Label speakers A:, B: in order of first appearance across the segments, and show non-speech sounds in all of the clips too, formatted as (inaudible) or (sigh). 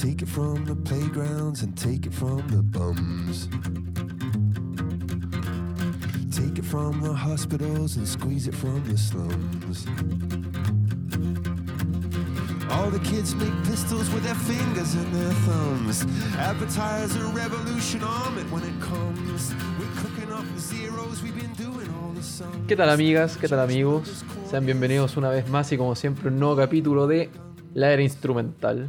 A: Take it from the playgrounds and take it from the bums. Take it from the hospitals and squeeze it from the slums. All the kids make pistols with their fingers and their thumbs. Advertise a revolution arm it when it comes. We're cooking up the zeros, we've been doing all the sums.
B: ¿Qué tal amigas? ¿Qué tal amigos? Sean bienvenidos una vez más y como siempre un nuevo capítulo de La Era Instrumental.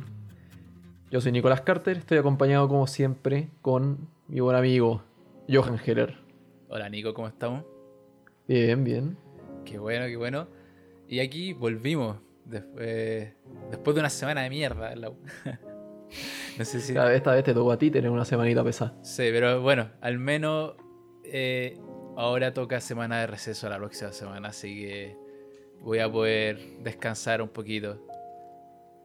B: Yo soy Nicolás Carter, estoy acompañado como siempre con mi buen amigo Johan Heller.
C: Hola Nico, ¿cómo estamos?
B: Bien, bien.
C: Qué bueno, qué bueno. Y aquí volvimos después, después de una semana de mierda. en la (laughs) no sé si...
B: Esta vez, esta vez te tocó a ti tener una semanita pesada.
C: Sí, pero bueno, al menos eh, ahora toca semana de receso la próxima semana, así que voy a poder descansar un poquito.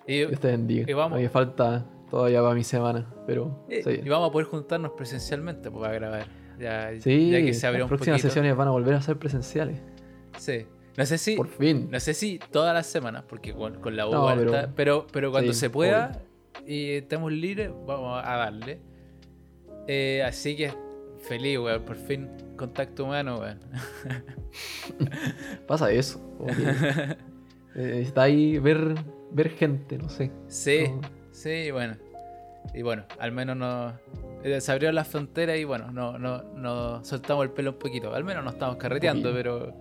C: Y,
B: Dios te bendiga.
C: y vamos.
B: Falta todavía para mi semana, pero...
C: eh,
B: sí.
C: y vamos a poder juntarnos presencialmente pues, para grabar. Ya,
B: Sí,
C: ya que se abrió
B: las
C: un
B: próximas
C: poquito.
B: sesiones van a volver a ser presenciales.
C: Sí. No sé si...
B: Por fin.
C: No sé si todas las semanas, porque con, con la U
B: No, pero-
C: pero, pero cuando
B: sí,
C: se pueda y estemos libres, vamos a darle. Eh, así que feliz, weón, por fin contacto humano, weón. (laughs)
B: Pasa eso. eh, está ahí ver, ver gente, no sé.
C: Sí,
B: No.
C: Sí, bueno. Y bueno, al menos nos eh, se abrió la frontera y bueno, no, no, no soltamos el pelo un poquito. Al menos no estamos carreteando, pero.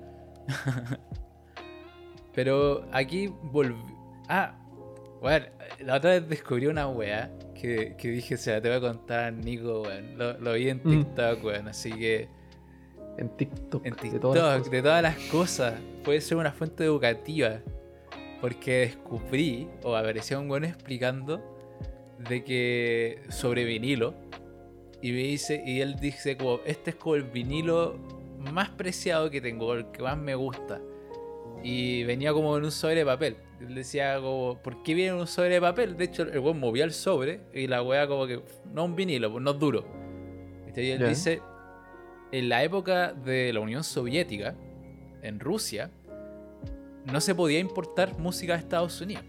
C: (laughs) pero aquí volví. Ah, bueno, la otra vez descubrí una weá que, que dije, se la te voy a contar, Nico, weón. Lo, lo vi en
B: Mm.
C: TikTok, weón, así que.
B: En TikTok.
C: En
B: de
C: TikTok,
B: todas las
C: de todas las cosas. Puede ser una fuente educativa. Porque descubrí, o apareció un weón explicando, de que sobre vinilo. Y me dice, y él dice como, este es como el vinilo más preciado que tengo, el que más me gusta. Y venía como en un sobre de papel. Él decía como, ¿por qué viene en un sobre de papel? De hecho, el weón movía el sobre y la wea como que, no un vinilo, pues no es duro. Y él dice, en la época de la Unión Soviética, en Rusia, no se podía importar música a Estados Unidos.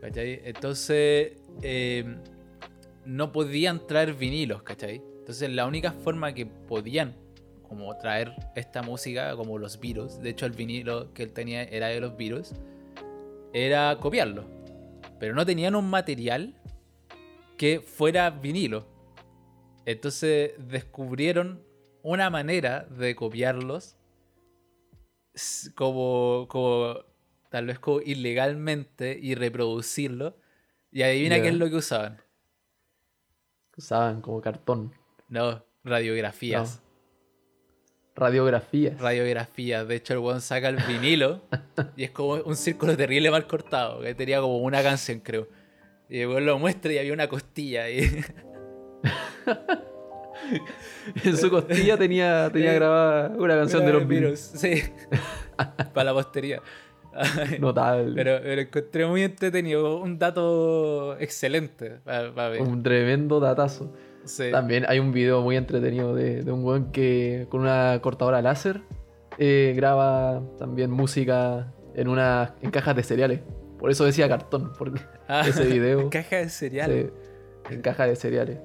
C: ¿Cachai? Entonces, eh, no podían traer vinilos, ¿cachai? Entonces, la única forma que podían como traer esta música, como los Beatles, de hecho el vinilo que él tenía era de los Beatles, era copiarlo. Pero no tenían un material que fuera vinilo. Entonces descubrieron una manera de copiarlos como tal vez como ilegalmente y reproducirlo. Y adivina qué es lo que usaban.
B: Usaban como cartón.
C: No, radiografías.
B: Radiografías.
C: Radiografías. De hecho, el weón saca el vinilo y es como un círculo terrible mal cortado. Que tenía como una canción, creo. Y el weón lo muestra y había una costilla ahí. (laughs)
B: en su costilla tenía, tenía
C: Eh,
B: grabada una canción de los Beatles.
C: Sí. (laughs) Para la postería. (laughs)
B: Notable.
C: Pero, pero encontré muy entretenido. Un dato excelente. para ver.
B: Un tremendo datazo.
C: Sí.
B: También hay un video muy entretenido de, de un weón que con una cortadora láser eh, graba también música en una en cajas de cereales. Por eso decía cartón, porque
C: Ah, (laughs)
B: ese video (laughs)
C: de
B: se- en cajas de cereales.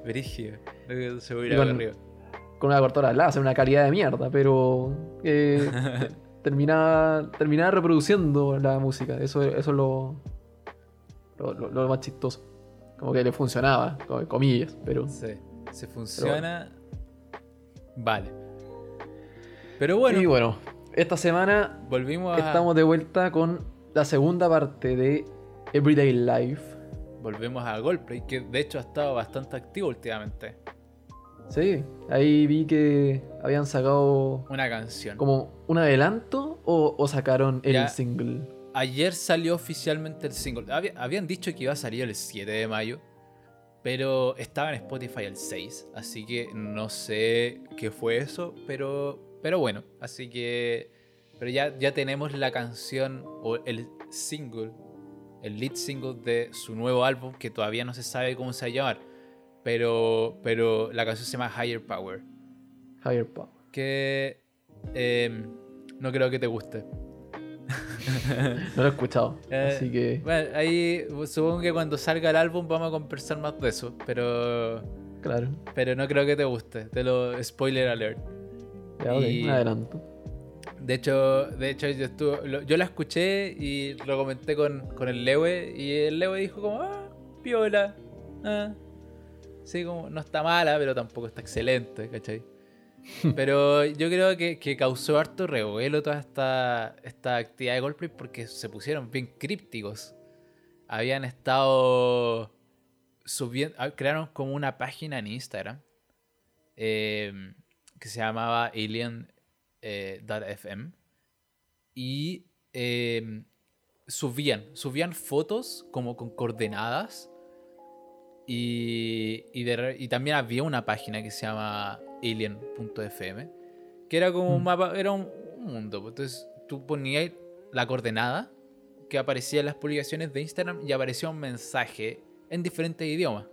C: Se
B: Y
C: hubiera
B: con-
C: corrido.
B: Con una cortadora láser, una calidad de mierda, pero eh, terminaba, terminaba reproduciendo la música. Eso, eso es lo, lo, lo- lo más chistoso. Como que le funcionaba, comillas, pero
C: Sí. Se funciona. Vale. Pero bueno,
B: y bueno, esta semana
C: volvimos a.
B: estamos de vuelta con la segunda parte de Everyday Life.
C: Volvemos a Goldplay, que de hecho ha estado bastante activo últimamente.
B: Sí, ahí vi que habían sacado
C: Una canción.
B: como un adelanto o, o sacaron el
C: Ya.
B: single.
C: Ayer salió oficialmente el single. Había- habían dicho que iba a salir el 7 de mayo, pero estaba en Spotify el 6, así que no sé qué fue eso, pero, pero bueno, así que pero ya, ya tenemos la canción o el single, el lead single de su nuevo álbum que todavía no se sabe cómo se va a llamar, pero, pero la canción se llama Higher Power,
B: Higher Power.
C: que em, no creo que te guste. (laughs)
B: No lo he escuchado.
C: Eh,
B: así que.
C: Bueno, ahí supongo que cuando salga el álbum vamos a conversar más de eso, pero
B: Claro.
C: pero no creo que te guste. Te lo spoiler alert.
B: Ya, ok,
C: Y-
B: un adelanto.
C: De hecho, de hecho yo, estuve, yo la escuché y lo comenté con, con el Lewe y el Lewe dijo como, ah, piola. Ah. Sí, como no está mala, pero tampoco está excelente, ¿cachai? (laughs) Pero yo creo que, que causó harto revuelo toda esta, esta actividad de Coldplay porque se pusieron bien crípticos. Habían estado subiendo, ah, crearon como una página en Instagram eh, que se llamaba Alien eh, y eh, subían, subían fotos como con coordenadas y, y, de re- y también había una página que se llama alien.fm que era como un
B: Mm.
C: mapa, era un, un mundo. pues. Entonces tú ponías la coordenada que aparecía en las publicaciones de Instagram y aparecía un mensaje en diferentes idiomas.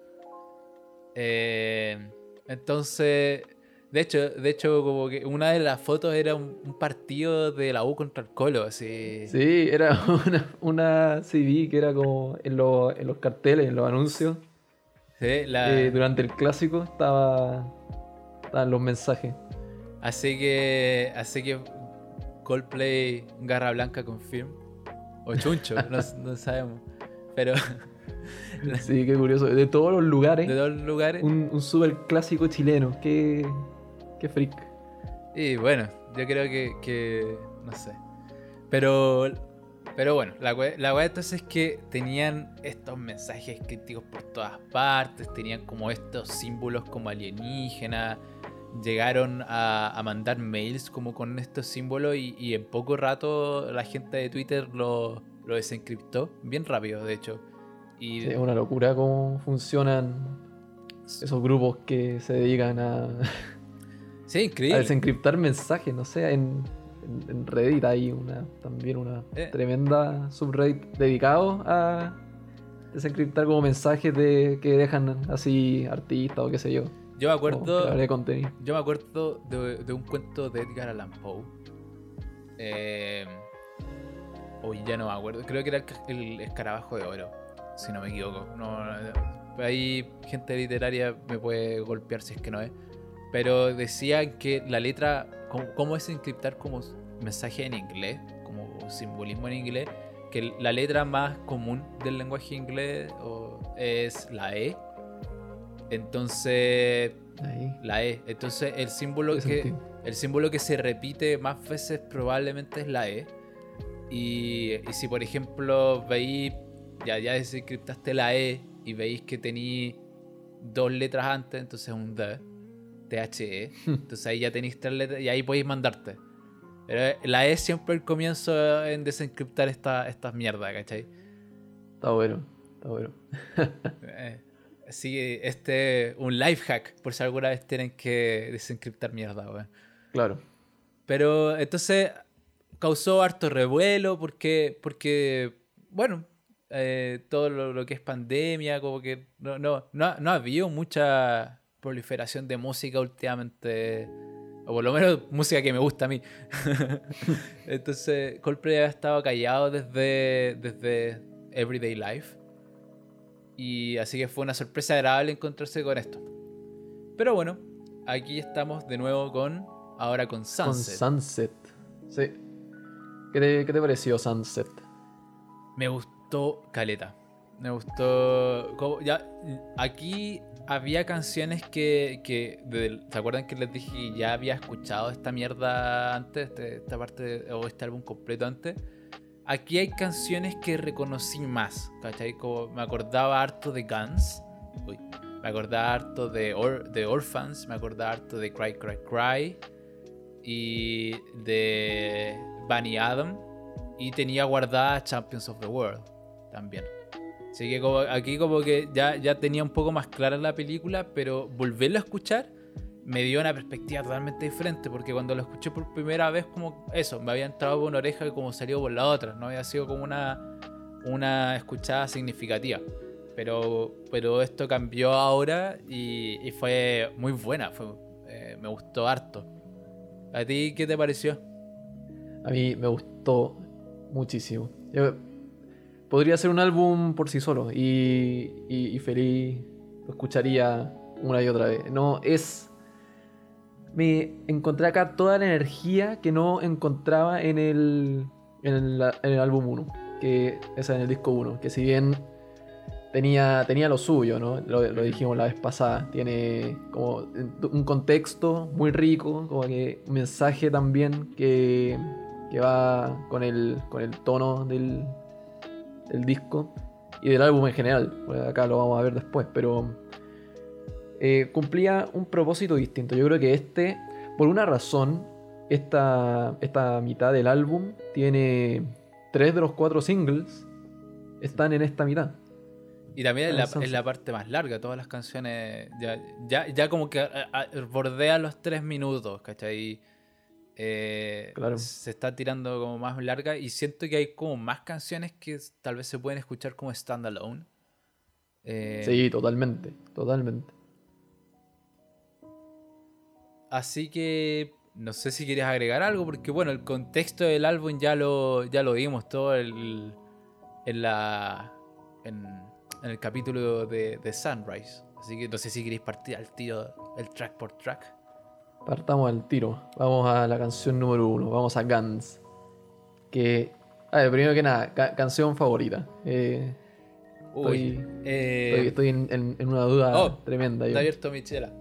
C: Eh, entonces, de hecho, de hecho, como que una de las fotos era un, un partido de la U contra el Colo, así.
B: Sí, era (laughs) una, una CD que era como en, los- en los carteles, en los anuncios.
C: Sí, la-
B: eh, durante el clásico estaba, estaban los mensajes.
C: Así que, así que Coldplay Garra Blanca confirm. O Chuncho, no, no sabemos. Pero (laughs)
B: Sí, qué curioso. De todos los lugares,
C: de dos lugares.
B: un, un super clásico chileno. Qué, qué freak.
C: Y bueno, yo creo que, que no sé. Pero, pero bueno, la wea, la entonces es que tenían estos mensajes críticos por todas partes, tenían como estos símbolos como alienígenas, llegaron a, a mandar mails como con estos símbolos y, y en poco rato la gente de Twitter lo, lo desencriptó, bien rápido de hecho. Y
B: Sí, es una locura cómo funcionan esos grupos que se dedican a,
C: sí,
B: a desencriptar mensajes. No sé, en, en- en Reddit hay una, también una
C: Eh.
B: tremenda subreddit dedicado a desencriptar como mensajes de que dejan así artistas o qué sé yo.
C: Yo me acuerdo...
B: de contenido.
C: Yo me acuerdo de, de un cuento de Edgar Allan Poe. Eh, uy, ya no me acuerdo. Creo que era el, ca- el escarabajo de oro, si no me equivoco. No, no, ahí gente literaria me puede golpear si es que no es. Pero decían que la letra, cómo, cómo es encriptar como mensaje en inglés, como simbolismo en inglés, que la letra más común del lenguaje inglés es la E. Entonces,
B: Ahí.
C: la E. Entonces el símbolo que
B: sentido.
C: el símbolo que se repite más veces probablemente es la E. Y, y si por ejemplo veis, ya, ya desencriptaste la E y veis que tenéis dos letras antes, entonces es un D, THE. (laughs) Entonces ahí ya tenéis tres letras y ahí podéis mandarte. Pero la E siempre el comienzo en desencriptar esta, estas mierdas, ¿cachai?
B: Está bueno, está bueno. (laughs)
C: Eh, que este un life hack, por si alguna vez tienen que desencriptar mierda, weón.
B: Claro.
C: Pero entonces causó harto revuelo porque, porque bueno, eh, todo lo, lo que es pandemia, como que no, no, no, no ha habido mucha proliferación de música últimamente, o por lo menos (laughs) música que me gusta a mí. (laughs) entonces Coldplay ha estado callado desde, desde Everyday Life. Y así que fue una sorpresa agradable encontrarse con esto. Pero bueno, aquí estamos de nuevo con, ahora con Sunset.
B: Con Sunset. Sí. ¿Qué te, qué te pareció Sunset?
C: Me gustó Caleta. Me gustó. como- ya, aquí había canciones que. que del- ¿Se acuerdan que les dije que ya había escuchado esta mierda antes? este- esta parte de- o este álbum completo antes. Aquí hay canciones que reconocí más. ¿Cachai? Como me acordaba harto de Guns. Uy. Me acordaba harto de, Or- de Orphans. Me acordaba harto de Cry Cry Cry. Y de Bunny Adam. Y tenía guardada Champions of the World también. Así que como- aquí como que ya, ya tenía un poco más clara la película, pero volverlo a escuchar me dio una perspectiva totalmente diferente, porque cuando lo escuché por primera vez como eso, me había entrado por una oreja y como salió por la otra, no había sido como una, una escuchada significativa. Pero, pero esto cambió ahora y, y fue muy buena, fue, eh, me gustó harto. ¿A ti qué te pareció?
B: A mí me gustó Muchísimo. Podría ser un álbum por sí solo y, y- feliz lo escucharía una y otra vez. No, es... Me encontré acá toda la energía que no encontraba en el, en el, en el álbum 1, que esa en el disco 1, que si bien tenía, tenía lo suyo, ¿no? Lo, lo dijimos la vez pasada, tiene como un contexto muy rico, como que un mensaje también que, que va con el, con el tono del, del disco y del álbum en general. Acá lo vamos a ver después, pero eh, cumplía un propósito distinto. Yo creo que este, por una razón, esta, esta mitad del álbum tiene tres de los cuatro singles están en esta mitad.
C: Y también es la,
B: Entonces-
C: es la parte más larga, todas las canciones ya, ya, ya como que a- a- bordea los tres minutos, ¿cachai? Eh,
B: Claro.
C: Se está tirando como más larga y siento que hay como más canciones que tal vez se pueden escuchar como standalone. Eh,
B: Sí, totalmente, totalmente.
C: Así que no sé si quieres agregar algo, porque bueno, el contexto del álbum ya lo, ya lo vimos todo el, en, la, en, en el capítulo de, de Sunrise. Así que no sé si queréis partir al tiro el track por track.
B: Partamos al tiro. Vamos a la canción número uno. Vamos a Guns. Que. A ver, primero que nada, ca- canción favorita. Eh,
C: Uy,
B: Estoy-
C: eh,
B: estoy, estoy en, en- en una duda
C: Oh,
B: tremenda. yo.
C: está abierto mi chela.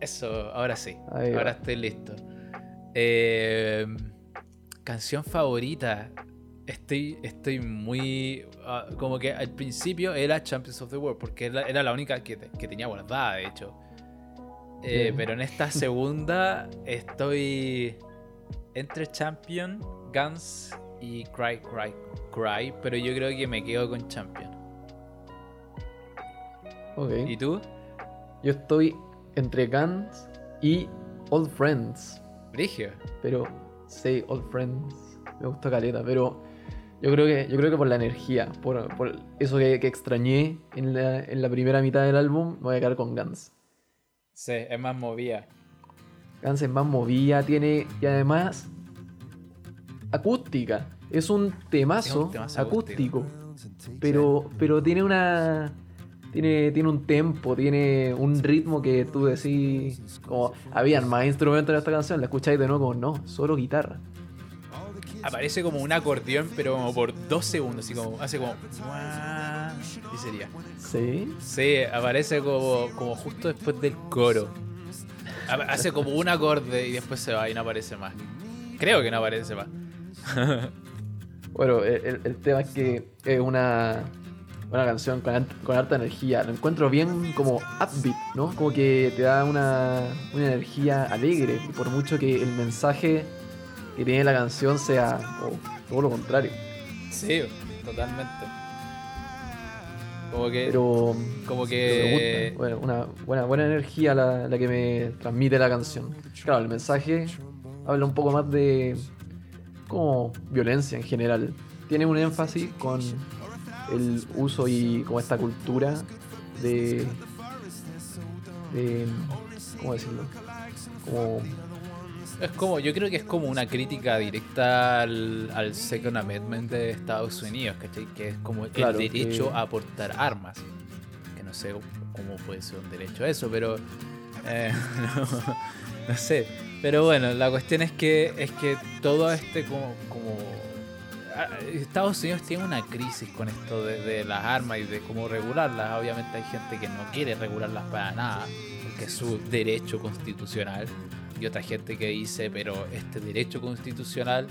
C: Eso, ahora sí.
B: Ahí va.
C: ahora estoy listo. Eh, canción favorita. Estoy, estoy muy. ah, como que al principio era Champions of the World, porque era, era la única que, te- que tenía guardada, de hecho. Eh, pero en esta (laughs) segunda estoy entre Champion, Guns y Cry, Cry, Cry. Pero yo creo que me quedo con Champion.
B: Ok.
C: ¿Y tú?
B: Yo estoy entre Guns y Old Friends.
C: Brigio.
B: Pero. Sí, Old Friends. Me gustó caleta, pero. Yo creo que, yo creo que por la energía, por, por eso que, que extrañé en la, en la primera mitad del álbum, me voy a quedar con Guns.
C: Sí, es más movida.
B: Guns es más movida, tiene. Y además. Acústica. Es un temazo,
C: Es un temazo
B: acústico. Pero, pero tiene una. Tiene, tiene un tempo, tiene un ritmo que tú decís. Como, habían más instrumentos en esta canción, la escucháis de nuevo como, no, solo guitarra.
C: Aparece como un acordeón, pero como por dos segundos, así como, hace como... Sería.
B: Sí.
C: Sí, aparece como, como justo después del coro. Ha- Hace como un acorde y después se va y no aparece más. Creo que no aparece más. (laughs)
B: Bueno, el, el- tema es que es una, una canción con, con harta energía. Lo encuentro bien como upbeat, ¿no? Como que te da una, una energía alegre. Y por mucho que el mensaje que tiene la canción sea todo lo contrario.
C: Sí, totalmente. Como que...
B: Pero
C: como
B: me
C: que...
B: gusta. Bueno, una buena, buena energía la, la que me transmite la canción. Claro, el mensaje habla un poco más de como violencia en general. Tiene un énfasis con el uso y como esta cultura de, de ¿cómo decirlo? Como
C: Es como, yo creo que es como una crítica directa al, al Second Amendment de Estados Unidos, ¿cachai? Que es como el
B: Claro,
C: derecho
B: que-
C: a portar armas. Que no sé cómo puede ser un derecho eso, pero. eh, (laughs) no, no sé. Pero bueno, la cuestión es que es que todo este como. como ah, Estados Unidos tiene una crisis con esto de, de las armas y de cómo regularlas. Obviamente hay gente que no quiere regularlas para nada, porque es su derecho constitucional y otra gente que dice, pero este derecho constitucional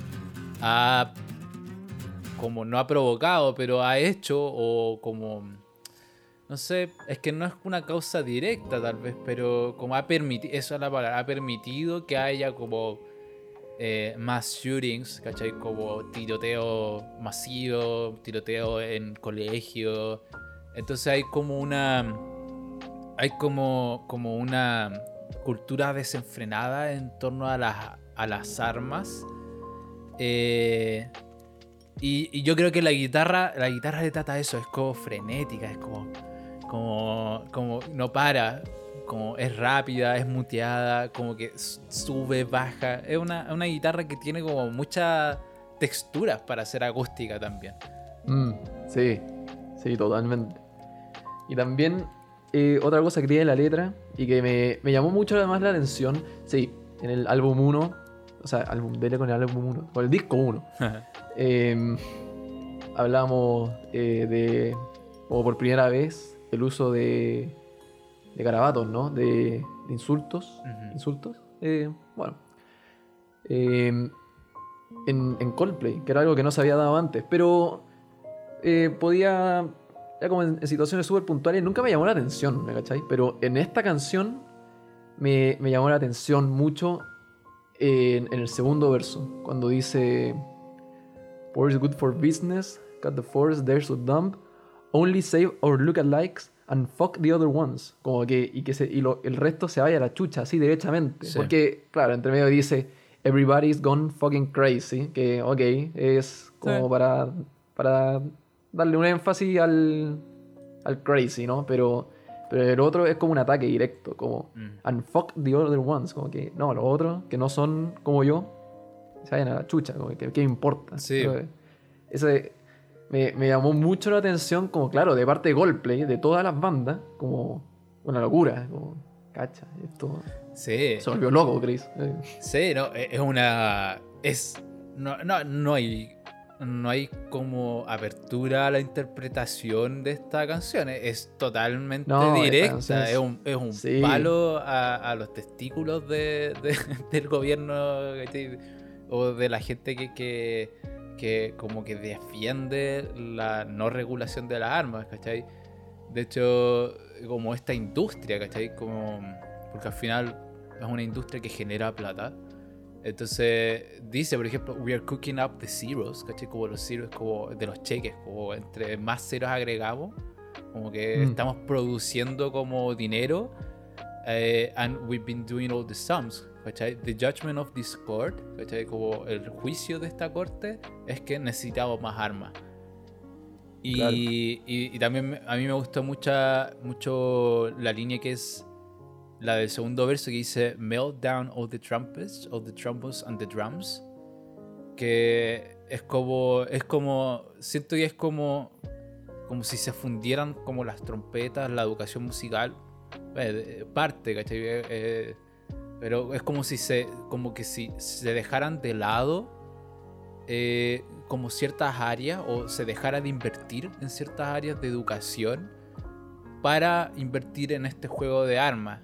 C: ha como no ha provocado, pero ha hecho o como no sé, es que no es una causa directa tal vez, pero como ha permitido, eso es la palabra, ha permitido que haya como eh, más shootings, ¿cachai? Como tiroteo masivo, tiroteo en colegio. Entonces hay como una hay como, como una cultura desenfrenada en torno a las, a las armas. Eh, y, yo creo que la guitarra, la guitarra le trata eso, es como frenética, es como, como, como no para, como es rápida, es muteada, como que sube, baja. Es una, una guitarra que tiene como mucha texturas para hacer acústica también.
B: Mm, sí, sí, totalmente. Y también eh, otra cosa que tiene la letra y que me, me llamó mucho además la atención, sí, en el álbum 1, o sea, álbum dele con el álbum 1, con el disco 1, (laughs) eh, hablamos eh, de, como por primera vez, el uso de, de garabatos, ¿no? De, de insultos. ¿Insultos? Eh, bueno. Eh, en, en Coldplay, que era algo que no se había dado antes, pero eh, podía, ya como en, en situaciones súper puntuales, nunca me llamó la atención, ¿me cachai? Pero en esta canción me, me llamó la atención mucho en, en el segundo verso, cuando dice, War is good for business, cut the force, they're so dumb, only save our lookalikes and fuck the other ones. Como que, y que se, y lo- el resto se vaya a la chucha, así derechamente.
C: Sí.
B: Porque, claro, entre medio dice, everybody's gone fucking crazy, que, ok, es como
C: Sí.
B: para, para darle un énfasis al, al crazy, ¿no? Pero, pero el otro es como un ataque directo, como,
C: Mm.
B: and fuck the other ones, como que, no, los otros que no son como yo, se vayan a la chucha, como que, ¿qué me importa?
C: Sí.
B: Ese me, me llamó mucho la atención, como claro, de parte de Goldplay, de todas las bandas, como una locura, como, cacha, esto
C: Sí.
B: se volvió loco, Chris.
C: Sí, no, e- es una. Es. No, no, no hay. No hay como apertura a la interpretación de esta canción. Es- totalmente
B: No,
C: directa.
B: es-
C: un, es un
B: Sí.
C: palo a, a los testículos de, de- (laughs) del gobierno o de la gente que, que, que como que defiende la no regulación de las armas, ¿cachai? De hecho, como esta industria, ¿cachai? Como, porque al final es una industria que genera plata. Entonces dice, por ejemplo, we are cooking up the zeros, ¿cachai? Como los zeros como de los cheques, como entre más ceros agregamos, como que
B: Mm.
C: estamos produciendo como dinero. eh, and we've been doing all the sums, ¿cachai? The judgment of this court, ¿cachai? Como el juicio de esta corte es que necesitamos más armas. Y,
B: Claro.
C: y- y también a mí me gustó mucha, mucho la línea que es la del segundo verso que dice Melt down all the trumpets, all the trumpets and the drums. Que es como, es como, siento que es como, como si se fundieran como las trompetas, la educación musical, eh, de- parte, ¿cachai? Eh, eh, pero es como si se, como que si se dejaran de lado eh, como ciertas áreas o se dejara de invertir en ciertas áreas de educación para invertir en este juego de armas.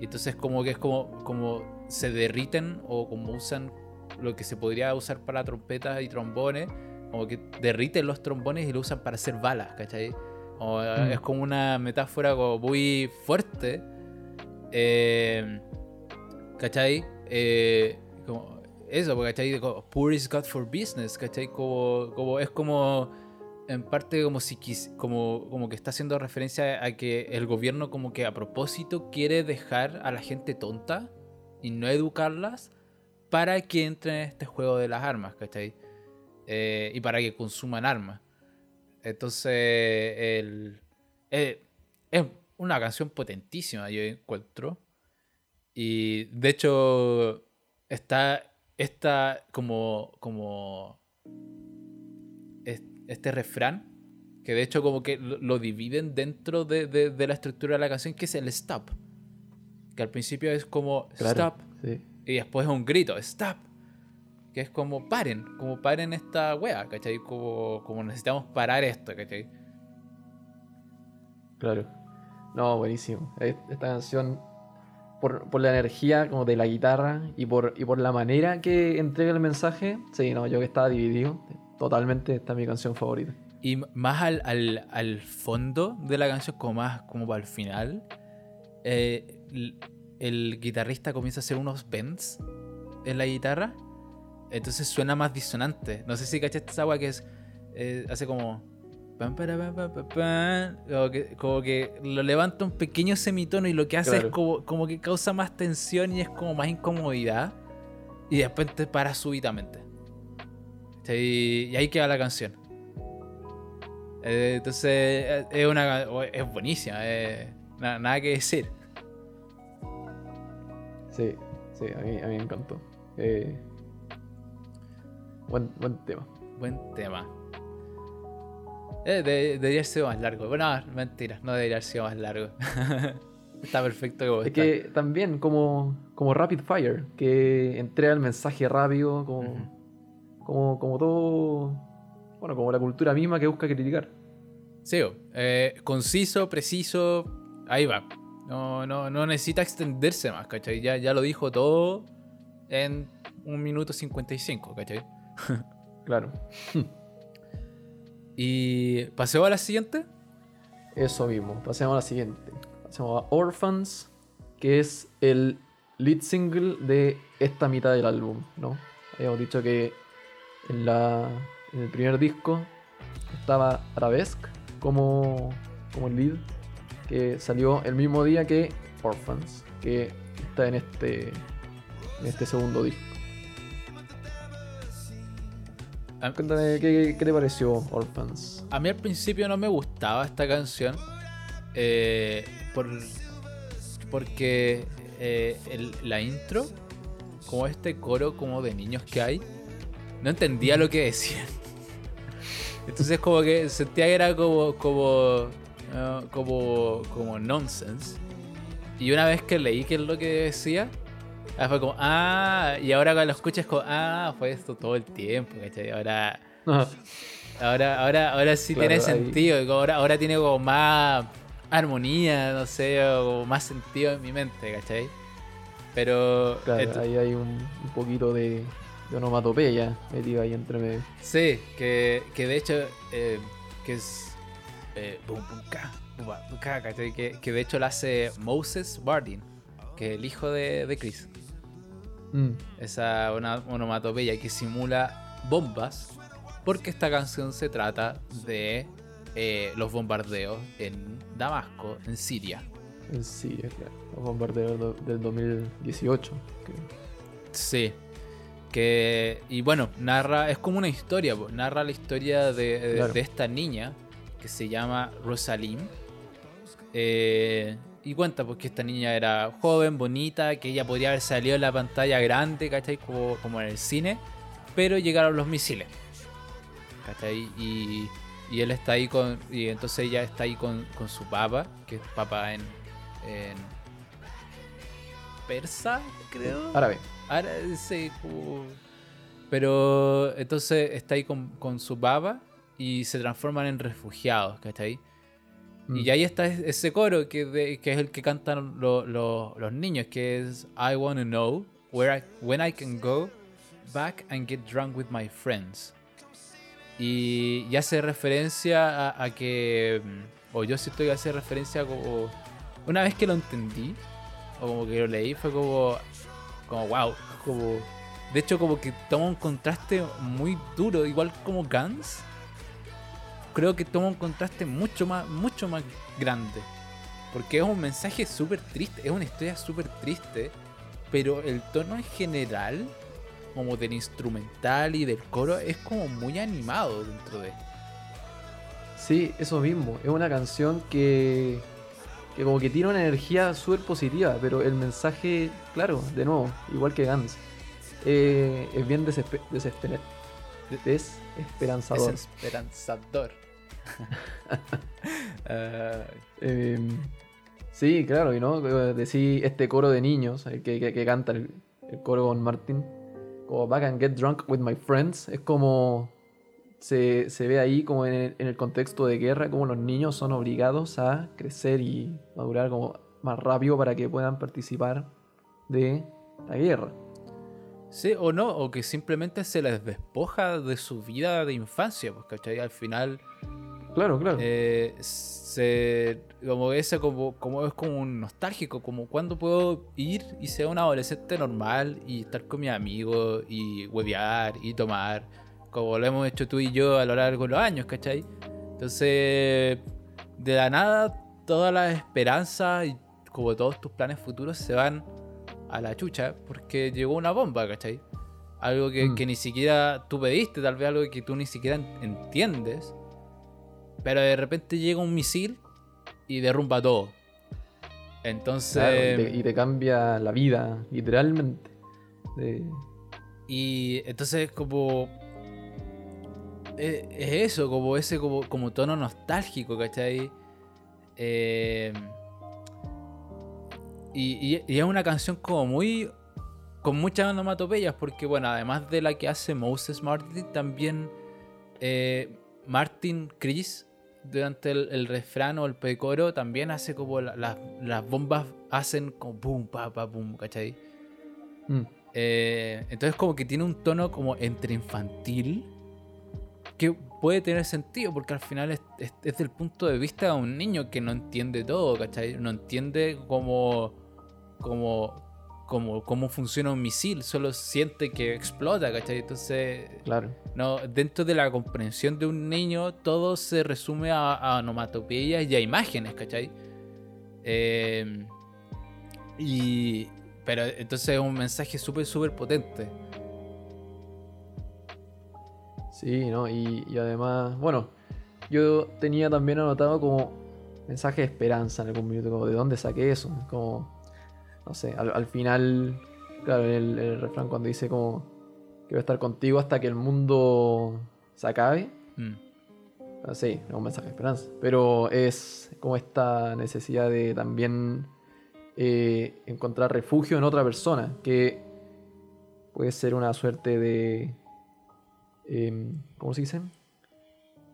C: Y entonces como que es como, como se derriten o como usan lo que se podría usar para trompetas y trombones, como que derriten los trombones y lo usan para hacer balas, ¿cachai? O,
B: Mm.
C: Es como una metáfora como muy fuerte. eh, ¿Cachai? Eh, como eso, porque, ¿cachai? Como, Poor is God for business, ¿cachai? Como, como, es como, en parte como si quis- como, como que está haciendo referencia a que el gobierno como que a propósito quiere dejar a la gente tonta y no educarlas para que entren en este juego de las armas, ¿cachai? Eh, y para que consuman armas. Entonces, el, eh, es una canción potentísima, yo encuentro. Y de hecho, está, está como, como este refrán, que de hecho como que lo, dividen dentro de, de- de la estructura de la canción, que es el stop. Que al principio es como
B: claro,
C: stop,
B: sí.
C: y después es un grito, stop. Que es como paren, como paren esta wea, ¿cachai? Como, como necesitamos parar esto, ¿cachai?
B: Claro. No, buenísimo. Es- Esta canción, por, por la energía como de la guitarra y por, y por la manera que entrega el mensaje, sí, no, yo que estaba dividido, totalmente esta es mi canción favorita.
C: Y más al, al- al fondo de la canción, como más como para el final, eh, el guitarrista comienza a hacer unos bends en la guitarra. Entonces suena más disonante. No sé si cachaste esa agua que es. eh, hace como. para, Como que, como que lo levanta un pequeño semitono y lo que hace
B: Claro.
C: es como, como que causa más tensión y es como más incomodidad. Y después te para súbitamente. Y ahí queda la canción. Eh, entonces, eh, es una es buenísima, eh, na- nada que decir.
B: Sí, sí, a mí, a mí me encantó. Eh, buen, buen tema.
C: Buen tema. Eh, de- debería haber sido más largo. Bueno, no, mentira, no debería haber sido más largo. (laughs) está perfecto como
B: Es
C: está.
B: que también como, como Rapid Fire, que entrega el mensaje rápido, como. Como, como todo, bueno, como la cultura misma que busca criticar.
C: Sí, eh, conciso, preciso, ahí va. No, no, no necesita extenderse más, ¿cachai? Ya, ya lo dijo todo en un minuto 55, ¿cachai? (laughs)
B: Claro,
C: Y paseo a la siguiente.
B: eso mismo. Pasemos a la siguiente. Pasemos a Orphans, que es el lead single de esta mitad del álbum, ¿no? Habíamos dicho que en, la, en el primer disco estaba Arabesque como, como lead, que salió el mismo día que Orphans, que está en este, en este segundo disco.
C: A,
B: Cuéntame, ¿qué, qué te pareció Orphans?
C: a mí al principio no me gustaba esta canción. eh, por, porque eh, el- la intro, como este coro como de niños que hay, no entendía lo que decían. Entonces como que sentía que era como como ah, como como nonsense. Y una vez que leí qué es lo que decía, ah, fue como ah, y ahora cuando lo escuchas como ah, fue esto todo el tiempo, ¿cachai? Ahora ahora ahora ahora sí
B: Claro,
C: tiene sentido, ahora ahora tiene como más armonía, no sé, o como más sentido en mi mente, ¿cachai? Pero
B: Claro,
C: ent-
B: ahí hay un, un poquito de, de onomatopeya metido ahí entre medio.
C: Sí, que, que de hecho, eh, que es. Eh, ca, bum, bum, ca, ¿cachai? que, que de hecho lo hace Moses Bardin, que es el hijo de, de Chris.
B: Mm,
C: Esa una onomatopeya que simula bombas, porque esta canción se trata de eh, los bombardeos en Damasco, en Siria.
B: en Siria, claro. Los bombardeos del 2018. creo.
C: Sí. Que, y bueno, narra, es como una historia, po, narra la historia de, de-
B: Claro.
C: de esta niña que se llama Rosalim. Eh, y cuenta pues que esta niña era joven, bonita, que ella podría haber salido en la pantalla grande, ¿cachai? Como, como en el cine, pero llegaron los misiles. ¿Cachai? Y, y él está ahí con. Y entonces ella está ahí con, con su papá, que es papá en. en persa, creo.
B: Árabe.
C: Ahora sí, como- Pero entonces está ahí con, con su baba y se transforman en refugiados, ¿cachai?
B: Mm.
C: Y ahí está es- ese coro que, de- que es el que cantan lo- lo- los niños, que es I wanna know where I, when I can go back and get drunk with my friends. Y, y hace referencia a, a que, mm, o yo siento que hace referencia como, una vez que lo entendí, o como que lo leí, fue como, como wow, como, de hecho como que toma un contraste muy duro, igual como Guns, creo que toma un contraste mucho más, mucho más grande. Porque es un mensaje súper triste, es una historia súper triste, pero el tono en general, como del instrumental y del coro, es como muy animado dentro de.
B: Sí, eso mismo. Es una canción que, que como que tiene una energía súper positiva, pero el mensaje, claro, de nuevo, igual que Gans, eh, es bien desespe- desesper- desesperanzador.
C: Es esperanzador. Ah, (laughs)
B: Eh, sí, claro, y no, decir este coro de niños eh, que, que- que canta el, el coro con Martin, como Back and Get Drunk with My Friends, es como se, se ve ahí como en el, en el contexto de guerra, como los niños son obligados a crecer y madurar como más rápido para que puedan participar de la guerra.
C: Sí, o no, o que simplemente se les despoja de su vida de infancia, pues, ¿cachai? Al final,
B: Claro, claro.
C: eh, se, como ese, como, como es como un nostálgico, como cuando puedo ir y ser un adolescente normal y estar con mis amigos y huevear y tomar, como lo hemos hecho tú y yo a lo largo de los años, ¿cachai? Entonces, de la nada, todas las esperanzas y como todos tus planes futuros se van a la chucha porque llegó una bomba, ¿cachai? Algo que,
B: Mm.
C: que ni siquiera tú pediste, tal vez algo que tú ni siquiera en- entiendes. Pero de repente llega un misil y derrumba todo. Entonces.
B: Claro, y, te, y te cambia la vida, literalmente.
C: Y entonces como eh, es eso, como ese como, como tono nostálgico, ¿cachai? Eh, y, y- y es una canción como muy. con muchas onomatopeyas, porque bueno, además de la que hace Moses Martin, también eh, Martin Chris, durante el, el refrán o el precoro, también hace como la- la- las bombas hacen como boom, pa, pa, boom, ¿cachai?
B: Mm,
C: Eh, entonces como que tiene un tono como entre infantil que puede tener sentido porque al final es, es- es del punto de vista de un niño que no entiende todo, ¿cachai? No entiende cómo, cómo, cómo, cómo funciona un misil, solo siente que explota, ¿cachai? Entonces,
B: claro.
C: no, dentro de la comprensión de un niño todo se resume a, a onomatopeyas y a imágenes, ¿cachai? Eh, y, pero entonces es un mensaje súper, súper potente.
B: Sí, ¿no? Y, y además, bueno, yo tenía también anotado como mensaje de esperanza en algún minuto, como de dónde saqué eso. Como, no sé, al, al final, claro, el, el refrán cuando dice como que voy a estar contigo hasta que el mundo se acabe.
C: Mm.
B: Ah, Sí, es un mensaje de esperanza. Pero es como esta necesidad de también eh, encontrar refugio en otra persona, que puede ser una suerte de... em, ¿Cómo se dice?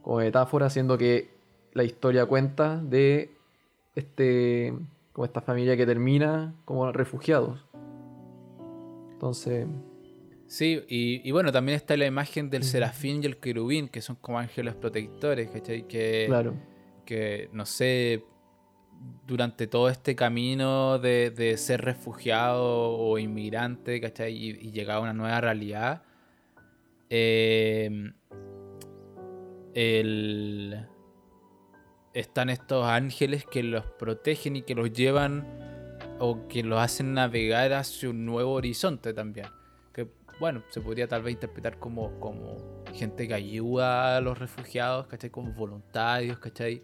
B: Como metáfora, siendo que la historia cuenta de este como esta familia que termina como refugiados. Entonces,
C: Sí, y, y bueno, también está la imagen del serafín y el querubín, que son como ángeles protectores, ¿cachai? Que,
B: claro,
C: que no sé, durante todo este camino de, de ser refugiado o inmigrante, ¿cachai? Y, y llegar a una nueva realidad, eh, el- están estos ángeles que los protegen y que los llevan o que los hacen navegar hacia un nuevo horizonte también. Que bueno, se podría tal vez interpretar como, como gente que ayuda a los refugiados, ¿cachai? Como voluntarios, ¿cachai?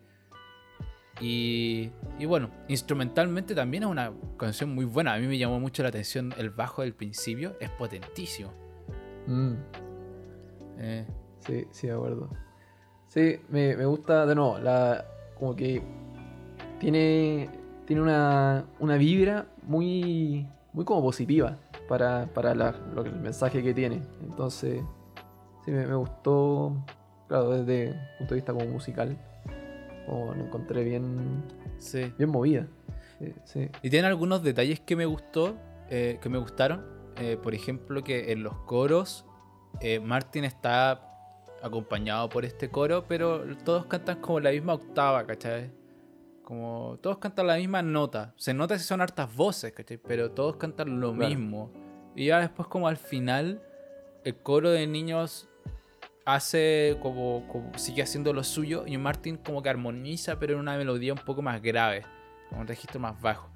C: Y, y bueno, instrumentalmente también es una canción muy buena. A mí me llamó mucho la atención el bajo del principio, es potentísimo.
B: Mm,
C: Eh,
B: sí, sí, de acuerdo. Sí, me, me gusta, de nuevo, la, como que tiene, tiene una, una vibra muy, muy como positiva para, para la- lo el mensaje que tiene. Entonces, sí, me, me gustó, claro, desde el punto de vista como musical, como lo encontré bien,
C: sí.
B: bien movida. Sí, sí.
C: Y tiene algunos detalles que me gustó, eh, que me gustaron. Eh, por ejemplo, que en los coros eh, Martin está acompañado por este coro, pero todos cantan como la misma octava, ¿cachai? Como todos cantan la misma nota. Se nota si son hartas voces, ¿cachai? Pero todos cantan lo
B: Claro.
C: mismo. Y ya después como al final el coro de niños hace como, como- sigue haciendo lo suyo y Martin como que armoniza pero en una melodía un poco más grave, con un registro más bajo.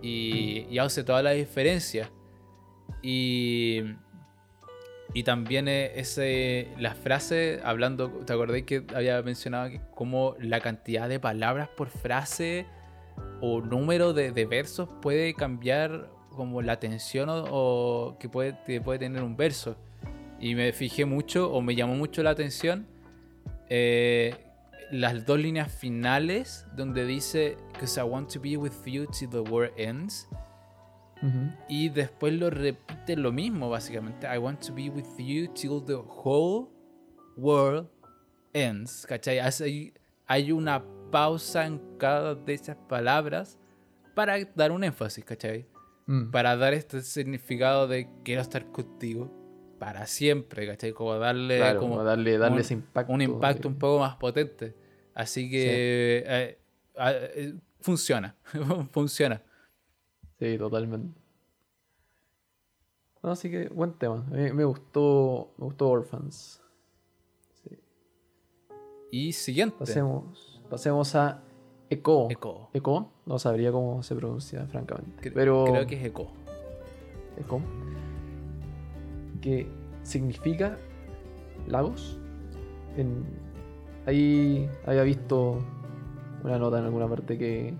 C: Y, y hace toda la diferencia. Y, y también eh, ese, la frase, hablando, ¿te acordás que había mencionado que como la cantidad de palabras por frase o número de, de versos puede cambiar como la tensión o, o que puede, puede tener un verso? Y me fijé mucho, o me llamó mucho la atención, eh, las dos líneas finales donde dice, Cause I want to be with you till the world ends. Y después lo repite lo mismo, básicamente. I want to be with you till the whole world ends. ¿Cachai? Hay una pausa en cada de esas palabras para dar un énfasis, ¿cachai?
B: Mm,
C: Para dar este significado de quiero estar contigo para siempre, ¿cachai? Como darle
B: claro,
C: como
B: como darle, darle
C: un-
B: ese impacto.
C: un impacto un poco más potente. Así que eh, eh, funciona, (laughs) funciona.
B: Sí, totalmente. No, así que buen tema. A mí me gustó, me gustó Orphans.
C: Y siguiente.
B: Pasemos, pasemos a Echo.
C: Echo.
B: Echo, no sabría cómo se pronuncia, francamente.
C: Cre-
B: pero
C: Creo que es Echo.
B: Echo, que significa lagos. En, ahí había visto una nota en alguna parte que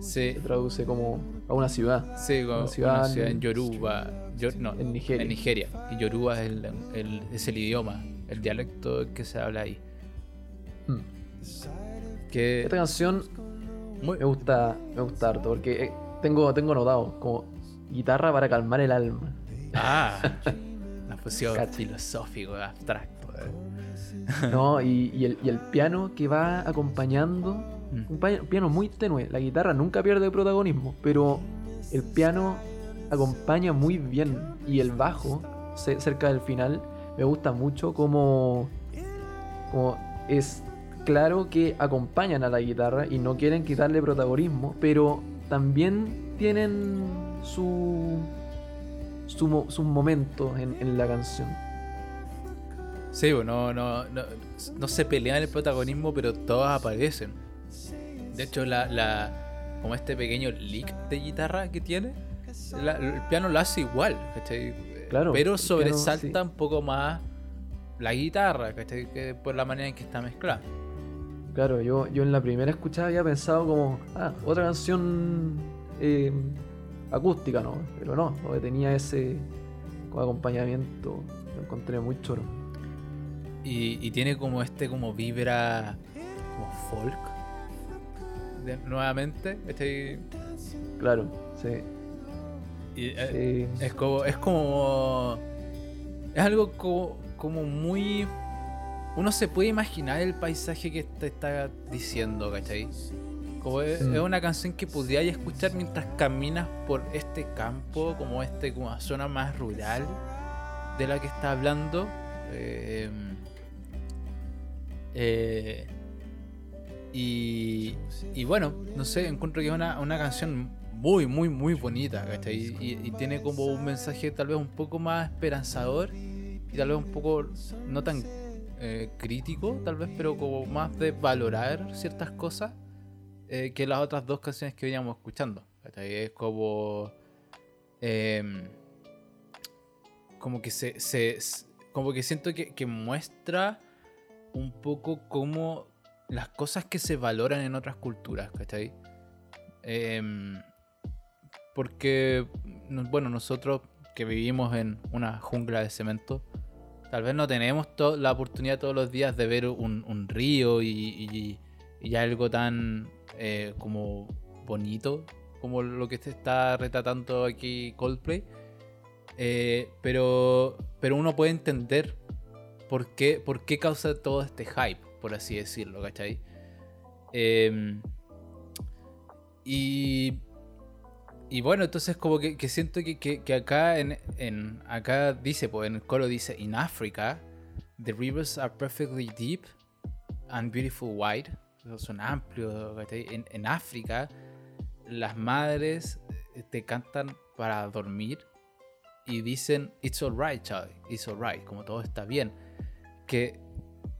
C: Sí,
B: se traduce como a una ciudad.
C: sí,
B: Una
C: una
B: ciudad
C: ciudad,
B: en-
C: en Yoruba. No,
B: en Nigeria.
C: En Nigeria. Y Yoruba es el, el- es el idioma el dialecto que se habla ahí.
B: Hmm.
C: Que
B: Esta canción
C: muy-
B: me gusta, me gusta harto porque eh, tengo, tengo notado como guitarra para calmar el alma.
C: Ah, (laughs) una fusión filosófico, abstracto. eh.
B: ¿no? Y, y el, y el piano que va (laughs) acompañando,
C: Mm.
B: un piano muy tenue. La guitarra nunca pierde protagonismo, pero el piano acompaña muy bien. Y el bajo, ce- cerca del final, me gusta mucho como, como es claro que acompañan a la guitarra y no quieren quitarle protagonismo, pero también tienen su, su sus momentos en, en la canción.
C: Sí, bueno, no, no, no se pelean el protagonismo, pero todos aparecen. De hecho, la, la, como este pequeño lick de guitarra que tiene, la- el piano lo hace igual, ¿cachai?
B: Claro,
C: Pero
B: piano,
C: sobresalta
B: sí.
C: un poco más la guitarra, ¿cachai? Que por la manera en que está mezclada.
B: Claro, yo, yo en la primera escuchada había pensado como, ah, otra canción eh, acústica, ¿no? Pero no, lo que tenía ese acompañamiento, lo encontré muy choro.
C: Y, y tiene como este como vibra como folk. De- nuevamente, ¿cachai?
B: Claro, sí.
C: Y, eh,
B: sí.
C: Es como. Es como. Es algo como, como muy. Uno se puede imaginar el paisaje que te está diciendo, ¿cachai? Como es, es una canción que podrías escuchar mientras caminas por este campo, como este, como una zona más rural de la que está hablando. Eh, eh, y, y bueno, no sé, encuentro que es una, una canción muy, muy, muy bonita, ¿cachai? Y, y tiene como un mensaje tal vez un poco más esperanzador y tal vez un poco no tan eh, crítico, tal vez, pero como más de valorar ciertas cosas eh, que las otras dos canciones que veníamos escuchando. ¿cachai? Es como... em, como que se, se- como que siento que, que muestra un poco cómo las cosas que se valoran en otras culturas, ¿cachai? Em, porque, no- bueno, nosotros que vivimos en una jungla de cemento, tal vez no tenemos la oportunidad todos los días de ver un, río y, y- y algo tan eh, como bonito como lo que se está retratando aquí Coldplay. Eh, pero, pero uno puede entender por qué, por qué causa todo este hype, por así decirlo, ¿cachai? Em, y, y bueno, entonces como que, siento que, que- acá, en, en- acá dice, pues en el coro dice, in Africa, the rivers are perfectly deep and beautiful white. Son amplios, ¿cachai? En, en África, las madres eh, te cantan para dormir y dicen, it's alright, child, it's alright, como todo está bien. Que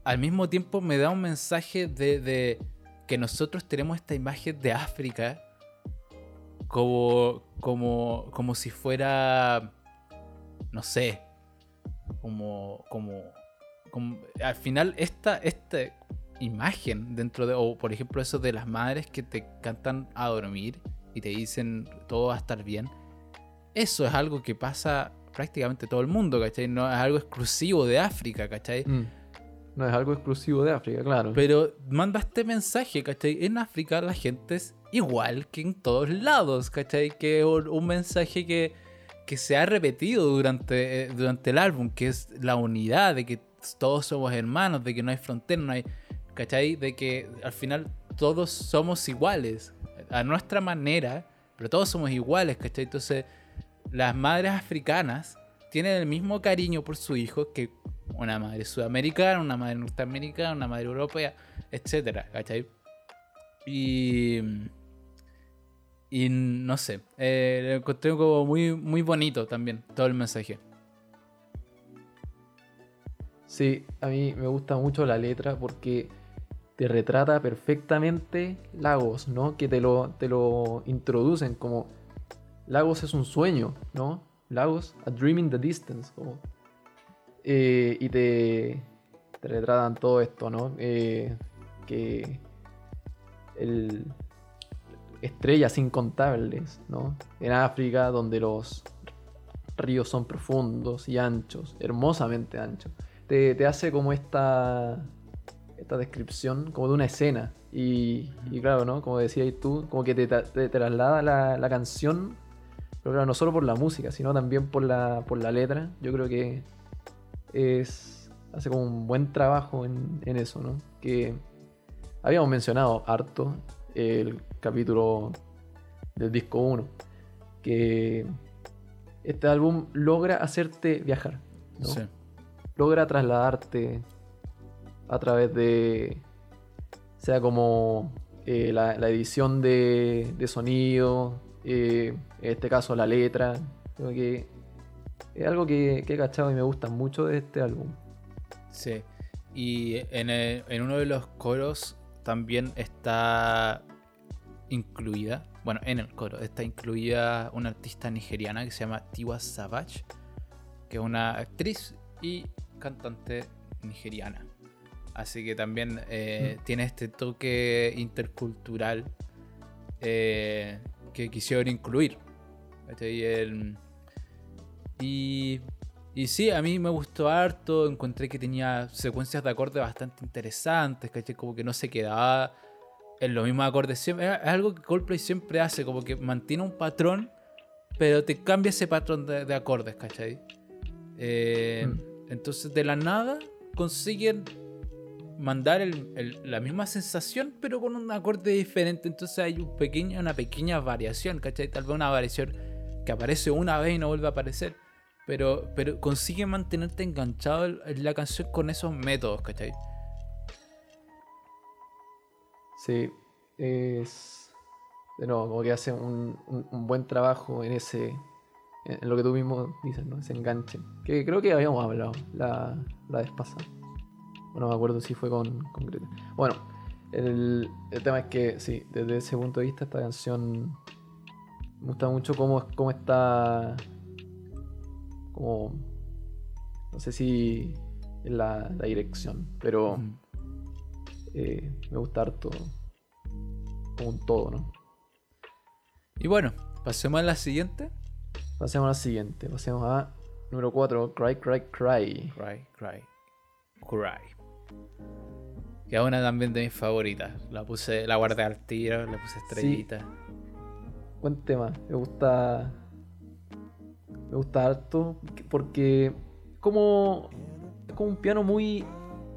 C: al mismo tiempo me da un mensaje de, que nosotros tenemos esta imagen de África como, como, como si fuera, no sé, como, como, como al final esta, esta imagen dentro de, o por ejemplo eso de las madres que te cantan a dormir y te dicen todo va a estar bien, eso es algo que pasa prácticamente todo el mundo, ¿cachai? No es algo exclusivo de África, ¿cachai?
B: Mm. No es algo exclusivo de África, claro.
C: Pero manda este mensaje, ¿cachai? En África la gente es igual que en todos lados, ¿cachai? Que es un, mensaje que, que se ha repetido durante, eh, durante el álbum, que es la unidad, de que todos somos hermanos, de que no hay frontera, no hay, ¿cachai? De que al final todos somos iguales, a nuestra manera, pero todos somos iguales, ¿cachai? Entonces, las madres africanas tienen el mismo cariño por su hijo que una madre sudamericana, una madre norteamericana, una madre europea, etcétera, ¿cachai? Y. Y no sé, eh, lo encontré como muy, muy bonito también, todo el mensaje.
B: Sí, a mí me gusta mucho la letra porque te retrata perfectamente Lagos, ¿no? Que te lo, te lo introducen como Lagos es un sueño, ¿no? Lagos, a dream in the distance. como- Eh, y te, te retratan todo esto, ¿no? Eh, que el, estrellas incontables, ¿no? En África, donde los ríos son profundos y anchos, hermosamente anchos. te, te hace como esta, esta descripción como de una escena. Y, y claro, ¿no? Como decías tú, como que te, te traslada la, la canción, pero claro, no solo por la música, sino también por la, por la letra. Yo creo que es hace como un buen trabajo en, en eso, ¿no? Que habíamos mencionado harto el capítulo del disco 1, que este álbum logra hacerte viajar, ¿no?
C: Sí.
B: logra trasladarte a través de, sea como eh, la, la edición de, de sonido, eh, en este caso la letra, creo que es algo que, que he cachado y me gusta mucho de este álbum.
C: Sí. Y en, el- en uno de los coros también está incluida, bueno, en el coro está incluida una artista nigeriana que se llama Tiwa Savage, que es una actriz y cantante nigeriana. Así que también eh, tiene este toque intercultural eh, que quisieron incluir. ¿cachai? El- y, y sí, a mí me gustó harto. Encontré que tenía secuencias de acordes bastante interesantes. ¿cachai? Como que no se quedaba en los mismos acordes siempre. Es algo que Coldplay siempre hace, como que mantiene un patrón, pero te cambia ese patrón de, de acordes, ¿cachai? Eh,
B: Mm.
C: Entonces, de la nada, consiguen mandar el- el- la misma sensación, pero con un acorde diferente. Entonces hay un pequeño, una pequeña variación, ¿cachai? Tal vez una variación que aparece una vez y no vuelve a aparecer. Pero, pero consigue mantenerte enganchado en- en la canción con esos métodos, ¿cachai?
B: Sí, es. De nuevo, como que hace un, un- buen trabajo en ese. En lo que tú mismo dices, ¿no? Ese enganche. Que creo que habíamos hablado la, la vez pasada. Bueno, no me acuerdo si fue con, con. Bueno, el, el tema es que, sí, desde ese punto de vista, esta canción. Me gusta mucho cómo, cómo está. Como. No sé si. La, la dirección, pero. Eh, me gusta harto como un todo, ¿no?
C: Y bueno, pasemos a la siguiente.
B: Pasemos a la siguiente, pasemos a número 4, Cry Cry Cry.
C: Cry, cry, cry. Que es una también de mis favoritas. La puse, la guardé al tiro, le puse estrellita.
B: Buen tema, me gusta me gusta harto porque como es como un piano muy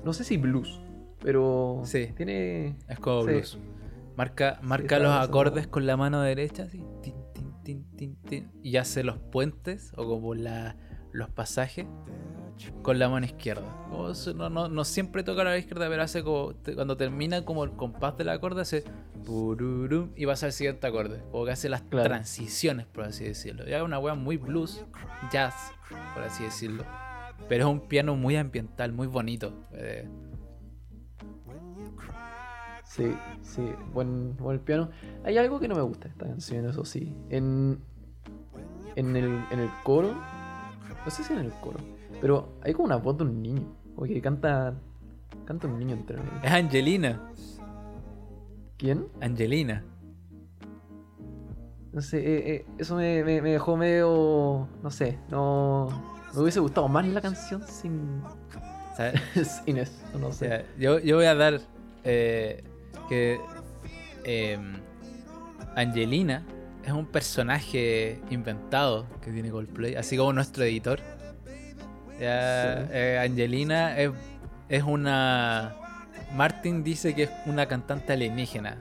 B: no sé si blues, pero
C: Sí.
B: tiene
C: Es como
B: Sí.
C: blues. Marca, marca los acordes con la mano derecha, así, tin, tin, tin, y hace los puentes o como la, los pasajes con la mano izquierda. No, no, no siempre toca la izquierda, pero hace como cuando termina como el compás del acorde, hace y pasa al siguiente acorde. Como que hace las
B: Claro.
C: transiciones, por así decirlo. Ya es una wea muy blues, jazz, por así decirlo. Pero es un piano muy ambiental, muy bonito. eh,
B: Sí, sí, buen, buen piano. Hay algo que no me gusta de esta canción, eso sí. En, en, el, en el coro, no sé si en el coro, pero hay como una voz de un niño, como que canta, canta un niño entre medio.
C: es Angelina.
B: ¿Quién?
C: Angelina.
B: No sé, eh, eh, eso me, me- me dejó medio, no sé, no... Me hubiese gustado más la canción sin,
C: sea, (laughs)
B: sin eso, no
C: o
B: sé.
C: sea, yo, yo voy a dar eh, que em, Angelina es un personaje inventado que tiene Coldplay, así como nuestro editor. Ya,
B: Sí.
C: eh, Angelina es, es una... Martin dice que es una cantante alienígena.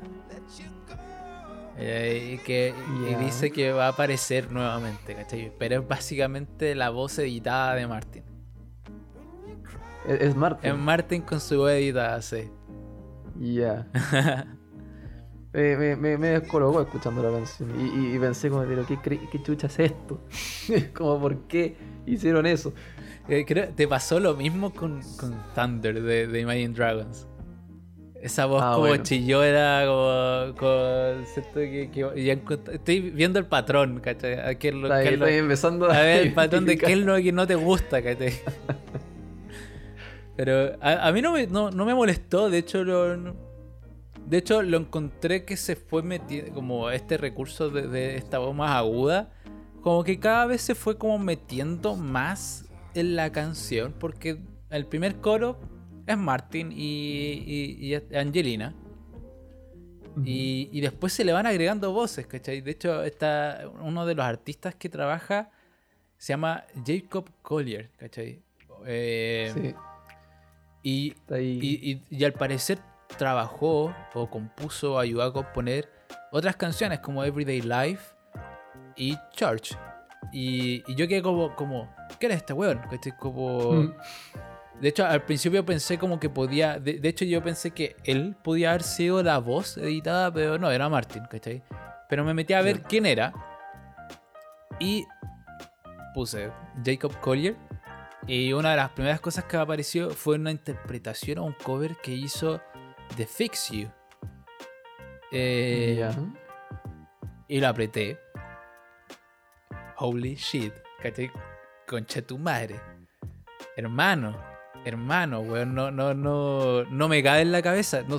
C: Eh, y que y dice que va a aparecer nuevamente, ¿cachai? Pero es básicamente la voz editada de Martin.
B: Es, es Martin.
C: Es Martin con su voz editada, sí.
B: Ya. (laughs) me, me, me, me descolocó escuchando la canción y, y- y pensé como, pero ¿qué, qué chucha es esto? (laughs) como, ¿por qué hicieron eso?
C: Eh, creo- te pasó lo mismo con, con Thunder de, de Imagine Dragons. Esa voz
B: Ah,
C: como
B: bueno.
C: chillona, como. como siento que, que- ya encont- estoy viendo el patrón, ¿cachai? A, qué lo- qué
B: ahí-
C: es lo-
B: empezando
C: a ver el patrón de qué es lo que no te gusta, ¿cachai? (laughs) Pero a, a mí no me, no, no me molestó, de hecho lo, no- de hecho lo encontré que se fue metiendo, como este recurso de, de esta voz más aguda, como que cada vez se fue como metiendo más en la canción, porque el primer coro es Martin y, y- y Angelina. Y, y después se le van agregando voces, ¿cachai? De hecho, está uno de los artistas que trabaja, se llama Jacob Collier, ¿cachai? Eh,
B: Sí,
C: y- y al parecer trabajó o compuso, ayudó a componer otras canciones como Everyday Life y Church. Y, y yo quedé como, como, ¿qué era este weón? Como...
B: Mm.
C: De hecho, al principio pensé como que podía. De, de hecho, yo pensé que él podía haber sido la voz editada, pero no, era Martin, ¿cachai? Pero me metí a ver quién era. Y puse Jacob Collier. Y una de las primeras cosas que me apareció fue una interpretación o un cover que hizo de Fix You. Eh, y lo apreté. Holy shit. ¿Cachai? Concha tu madre. Hermano. Hermano, weón. No, no, no. No me cabe en la cabeza. No,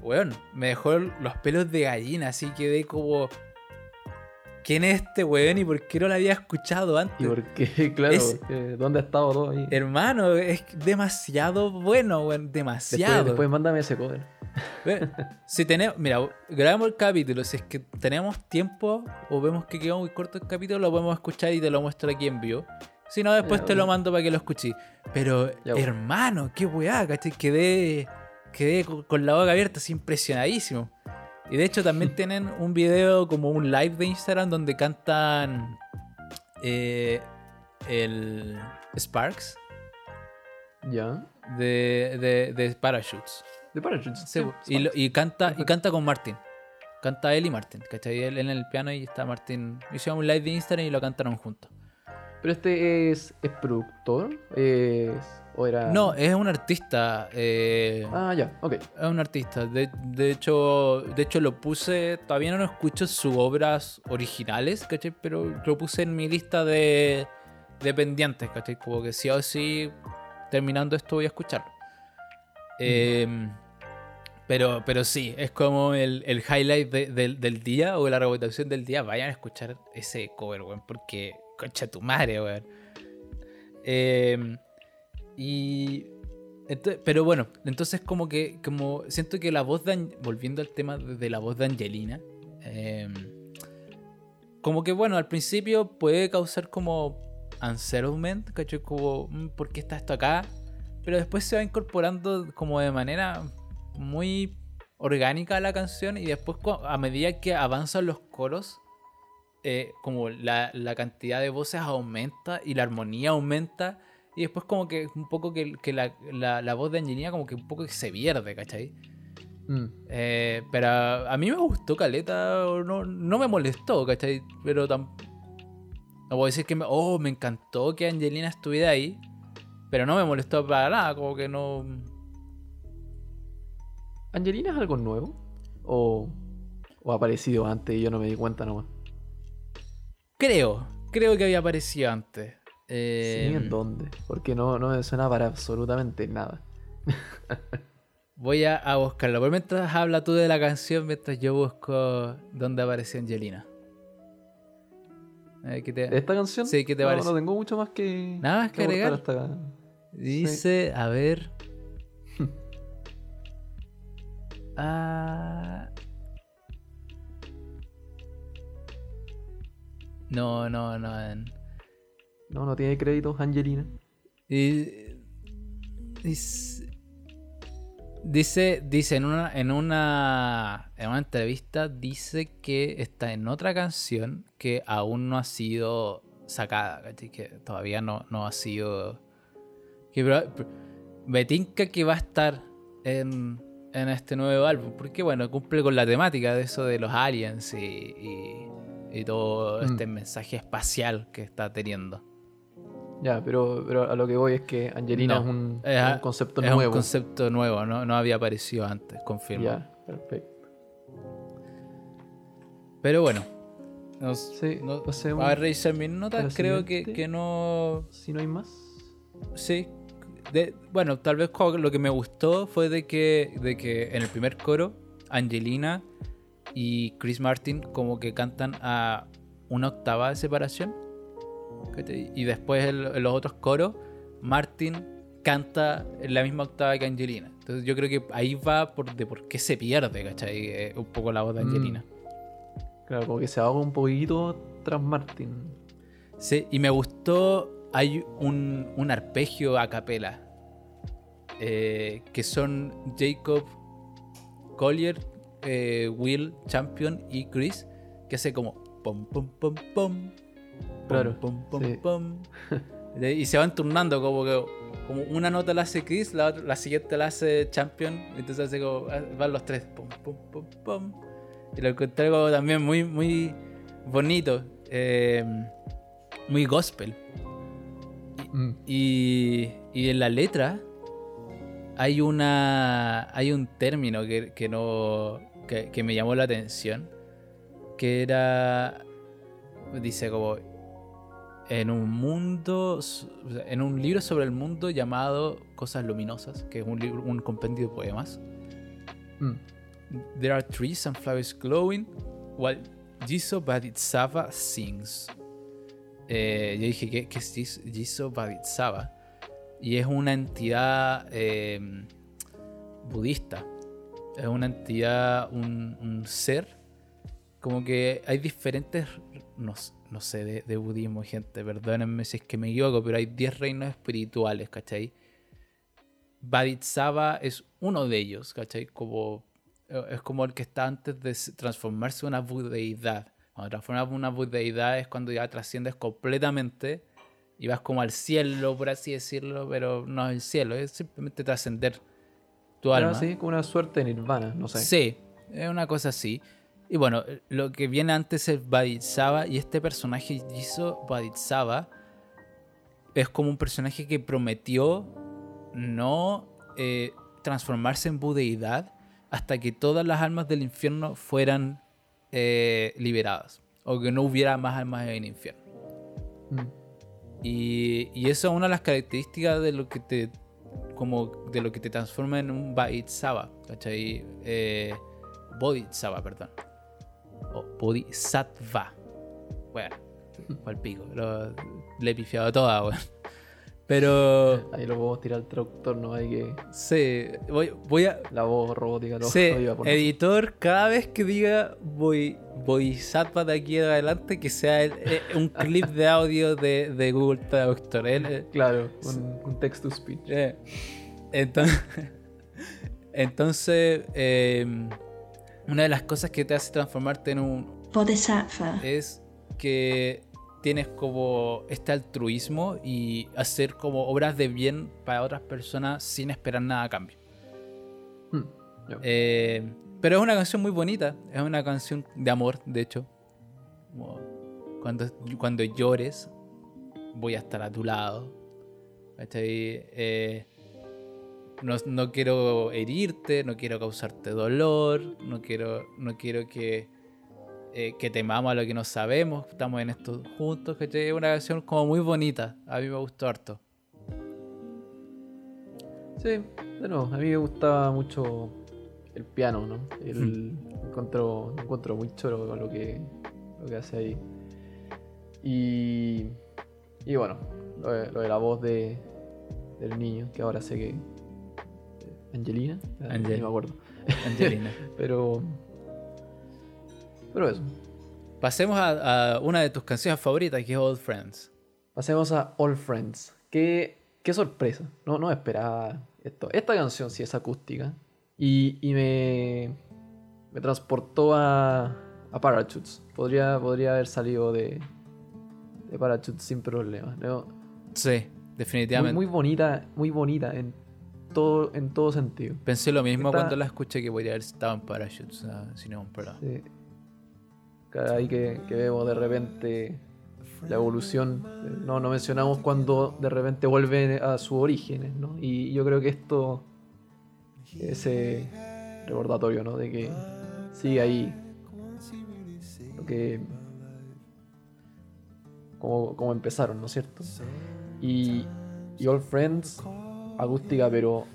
C: weón. Me dejó los pelos de gallina. Así quedé como. ¿Quién es este weón y por qué no lo había escuchado antes?
B: ¿Y por qué? (laughs) Claro,
C: Es-
B: que ¿dónde ha estado todo ahí?
C: Hermano, es demasiado bueno, weón. Demasiado.
B: Después, después mándame ese cover.
C: Ve, Si tenemos, mira, grabamos el capítulo. Si es que tenemos tiempo o vemos que quedó muy corto el capítulo, lo podemos escuchar y te lo muestro aquí en vivo. Si no, después
B: Ya,
C: te lo mando para que lo escuches. Pero,
B: Ya, bueno.
C: hermano, qué weá, ¿cachai? Quedé, quedé con, con la boca abierta, así impresionadísimo. Y de hecho, también (laughs) tienen un video como un live de Instagram donde cantan eh, el Sparks
B: Ya.
C: de, de, de Parachutes.
B: De Parachutes.
C: Sí, y, y canta y canta con Martin. Canta él y Martin, ¿cachai? Él en el piano y está Martin. Hicieron un live de Instagram y lo cantaron juntos.
B: Pero este es, es productor. Es, ¿O era.?
C: No, es un artista. eh,
B: Ah, ya, ok.
C: Es un artista. De, de hecho, de hecho lo puse. Todavía no escucho sus obras originales, ¿cachai? Pero lo puse en mi lista de, de pendientes, ¿cachai? Como que sí o sí, terminando esto voy a escucharlo. Eh, pero, pero sí, es como el, el highlight de- del, del día o la rebotación del día. Vayan a escuchar ese cover, weón, porque concha tu madre, weón. Eh, y. pero bueno, entonces como que. Como siento que la voz de. Volviendo al tema de, la voz de Angelina. eh, como que bueno, al principio puede causar como. Unsettlement, ¿cachai? Como. mm, ¿Por qué está esto acá? Pero después se va incorporando como de manera muy orgánica a la canción. Y después, a medida que avanzan los coros. Eh, como la, la cantidad de voces aumenta y la armonía aumenta. Y después como que un poco que, que la, la- la voz de Angelina como que un poco que se pierde, ¿cachai?
B: Mm.
C: Eh, pero a, mí me gustó Caleta, no, no me molestó, ¿cachai? Pero tam- no puedo decir que me, oh, me encantó que Angelina estuviera ahí, pero no me molestó para nada, como que no...
B: ¿Angelina es algo nuevo? ¿O, o ha aparecido antes y yo no me di cuenta nomás?
C: Creo, creo que había aparecido antes. Eh,
B: Sí, ¿en dónde? Porque no, no me suena para absolutamente nada.
C: Voy a, a buscarlo. Por mientras habla tú de la canción, mientras yo busco dónde apareció Angelina. A ver, ¿qué te-
B: ¿De esta canción?
C: Sí, ¿qué te
B: no,
C: parece?
B: No tengo mucho más que.
C: Nada más que agregar.
B: hasta-
C: Dice, a ver. (laughs) Ah. No, no, no.
B: No, no tiene créditos, Angelina.
C: Y- Dice, dice, dice en una, en una en una entrevista dice que está en otra canción que aún no ha sido sacada, que todavía no, no ha sido que tinca que va a estar en, en este nuevo álbum, porque bueno, cumple con la temática de eso de los aliens y, y, y todo
B: Mm.
C: este mensaje espacial que está teniendo.
B: Ya, pero, pero a lo que voy es que Angelina
C: No,
B: es un,
C: es
B: concepto
C: es
B: nuevo.
C: un concepto nuevo, no, no había aparecido antes, confirmo.
B: Ya, perfecto.
C: Pero bueno, nos,
B: Sí,
C: no-
B: pasemos
C: a revisar mis notas, creo que, que no...
B: Si no hay más.
C: Sí. De- bueno, tal vez lo que me gustó fue de que, de que en el primer coro, Angelina y Chris Martin como que cantan a una octava de separación. Y después en, en los otros coros, Martin canta en la misma octava que Angelina. Entonces yo creo que ahí va por, de por qué se pierde, ¿cachai? Eh, un poco la voz de
B: Mm.
C: Angelina.
B: Claro, como que se ahoga un poquito tras Martin.
C: Sí, y me gustó, hay un, un arpegio a capela, eh, que son Jacob Collier, eh, Will Champion y Chris, que hace como pom pom pom pom,
B: Claro,
C: pom pom
B: sí.
C: pom. (laughs) Y se van turnando como que como una nota la hace Chris, la, la siguiente la hace Champion, entonces hace como ah, van los tres pom pom pom pom. Y lo encontré como también muy muy bonito, eh, muy gospel.
B: Mm.
C: Y, y en la letra hay una hay un término que, que no que, que me llamó la atención que era dice como en un mundo en un libro sobre el mundo llamado Cosas luminosas que es un libro un compendio de poemas
B: Mm.
C: There are trees and flowers glowing while Jiso Baditsava sings. Eh, yo dije, ¿qué, qué es Jis- Jiso Baditsava? Y es una entidad eh, budista. Es una entidad, un, ser. Como que hay diferentes, no, no sé, de, budismo, gente, perdónenme si es que me equivoco, pero hay 10 reinos espirituales, ¿cachai? Baditsava es uno de ellos, ¿cachai? Como, es como el que está antes de transformarse en una budeidad. Cuando transformas una budeidad es cuando ya trasciendes completamente y vas como al cielo, por así decirlo, pero no es el cielo, es simplemente trascender tu
B: como una suerte de nirvana, no sé.
C: Sí, es una cosa así. Y bueno, lo que viene antes es Baditsava y este personaje hizo es como un personaje que prometió no eh, transformarse en budeidad hasta que todas las almas del infierno fueran eh, liberadas o que no hubiera más almas en el infierno.
B: Mm.
C: Y, y eso es una de las características de lo que te como de lo que te transforma en un Bodhisattva, ¿cachai? Eh, Bodhisattva, perdón. O Bodhisattva. Bueno, (laughs) al pico. Lo, le he pifiado toda, weón. Pero
B: Ahí lo podemos tirar al traductor, no hay que.
C: sí, voy, voy a.
B: La voz robótica lo,
C: Sí,
B: lo iba por
C: editor, cada vez que diga voy, Bodhisattva de aquí en adelante, que sea el- eh, un clip de audio de, de Google Traductor. Eh,
B: Claro, un, un text to speech.
C: Eh, (laughs) entonces, entonces eh, una de las cosas que te hace transformarte en un
D: Bodhisattva.
C: es que tienes como este altruismo y hacer como obras de bien para otras personas sin esperar nada a cambio.
B: Mm, ya.
C: Eh, pero es una canción muy bonita, es una canción de amor, de hecho. Cuando, cuando llores, voy a estar a tu lado. Eh, no, no quiero herirte, no quiero causarte dolor, no quiero, no quiero que, eh, que temamos a lo que no sabemos, estamos en esto juntos, ¿cachai? Es una canción como muy bonita, a mí me gustó harto.
B: Sí, de nuevo, a mí me gustaba mucho el piano, ¿no? El encuentro, encuentro muy choro con lo que, lo que hace ahí. Y, y bueno, lo de, lo de la voz de, del niño, que ahora sé que. eh, Angelina,
C: Angel.
B: ni me acuerdo.
C: Angelina. (laughs)
B: Pero. Pero eso.
C: Pasemos a, a una de tus canciones favoritas, que es Old Friends.
B: Pasemos a All Friends. Qué, qué sorpresa. No, no esperaba esto. Esta canción sí es acústica. Y, y me, me transportó a, a Parachutes. Podría, podría haber salido de, de Parachutes sin problema. ¿no?
C: Sí,
B: Muy,
C: definitivamente.
B: muy bonita, muy bonita en todo, en todo sentido.
C: Pensé lo mismo cuando la escuché que podría haber estado en Parachutes, sin ningún problema.
B: Sí. Cada Ahí que, que vemos de repente la evolución. eh, No, no mencionamos cuando de repente vuelve a sus orígenes, ¿no? Y yo creo que esto, ese recordatorio, ¿no? De que sigue ahí. Lo que. Como, como empezaron, ¿no es cierto? Y, y All Friends, acústica, pero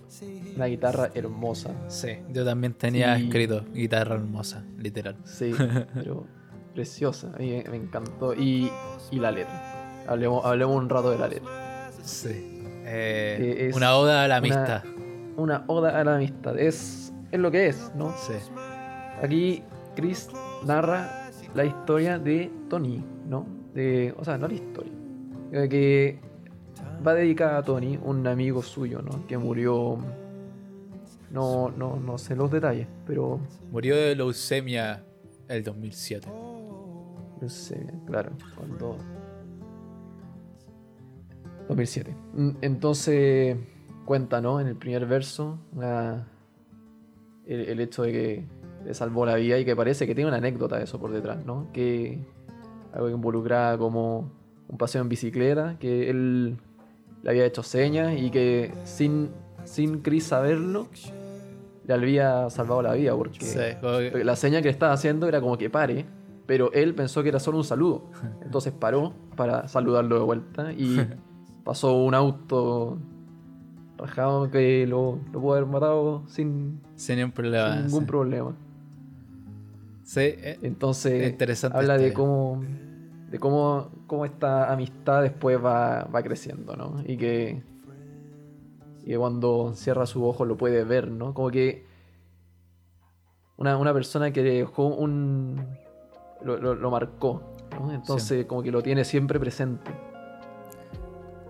B: una guitarra hermosa.
C: Sí, yo también tenía
B: Sí.
C: escrito guitarra hermosa, literal.
B: Sí, pero (laughs) preciosa. A mí me, me encantó. Y, y la letra. Hablemos, hablemos un rato de la letra.
C: Sí. Eh, una oda a la
B: una-
C: amistad.
B: Una oda a la amistad. Es, es lo que es, ¿no?
C: Sí.
B: Aquí Chris narra la historia de Tony, ¿no? De, o sea, no la historia. eh, Que va dedicada a Tony, un amigo suyo, ¿no? Que murió. No, no, no sé los detalles, pero
C: Murió de leucemia el 2007.
B: No sé, claro, cuando. 2007. Mm, Entonces, cuenta, ¿no? En el primer verso, la- el, el hecho de que le salvó la vida y que parece que tiene una anécdota de eso por detrás, ¿no? Que algo que involucraba como un paseo en bicicleta, que él le había hecho señas y que sin, sin Chris saberlo, le había salvado la vida porque
C: Sí, que-
B: la seña que le estaba haciendo era como que pare, pero él pensó que era solo un saludo. (laughs) Entonces paró para saludarlo de vuelta y (laughs) pasó un auto rajado que lo, lo pudo haber matado sin,
C: sin ningún problema.
B: sin ningún
C: sí.
B: problema.
C: Sí, eh,
B: Entonces
C: Interesante
B: habla de cómo de cómo, cómo esta amistad después va, va creciendo, ¿no? Y que, y que cuando cierra su ojo lo puede ver, ¿no? Como que una, una persona que dejó un... lo, lo- lo marcó, ¿no? Entonces como que lo tiene siempre presente.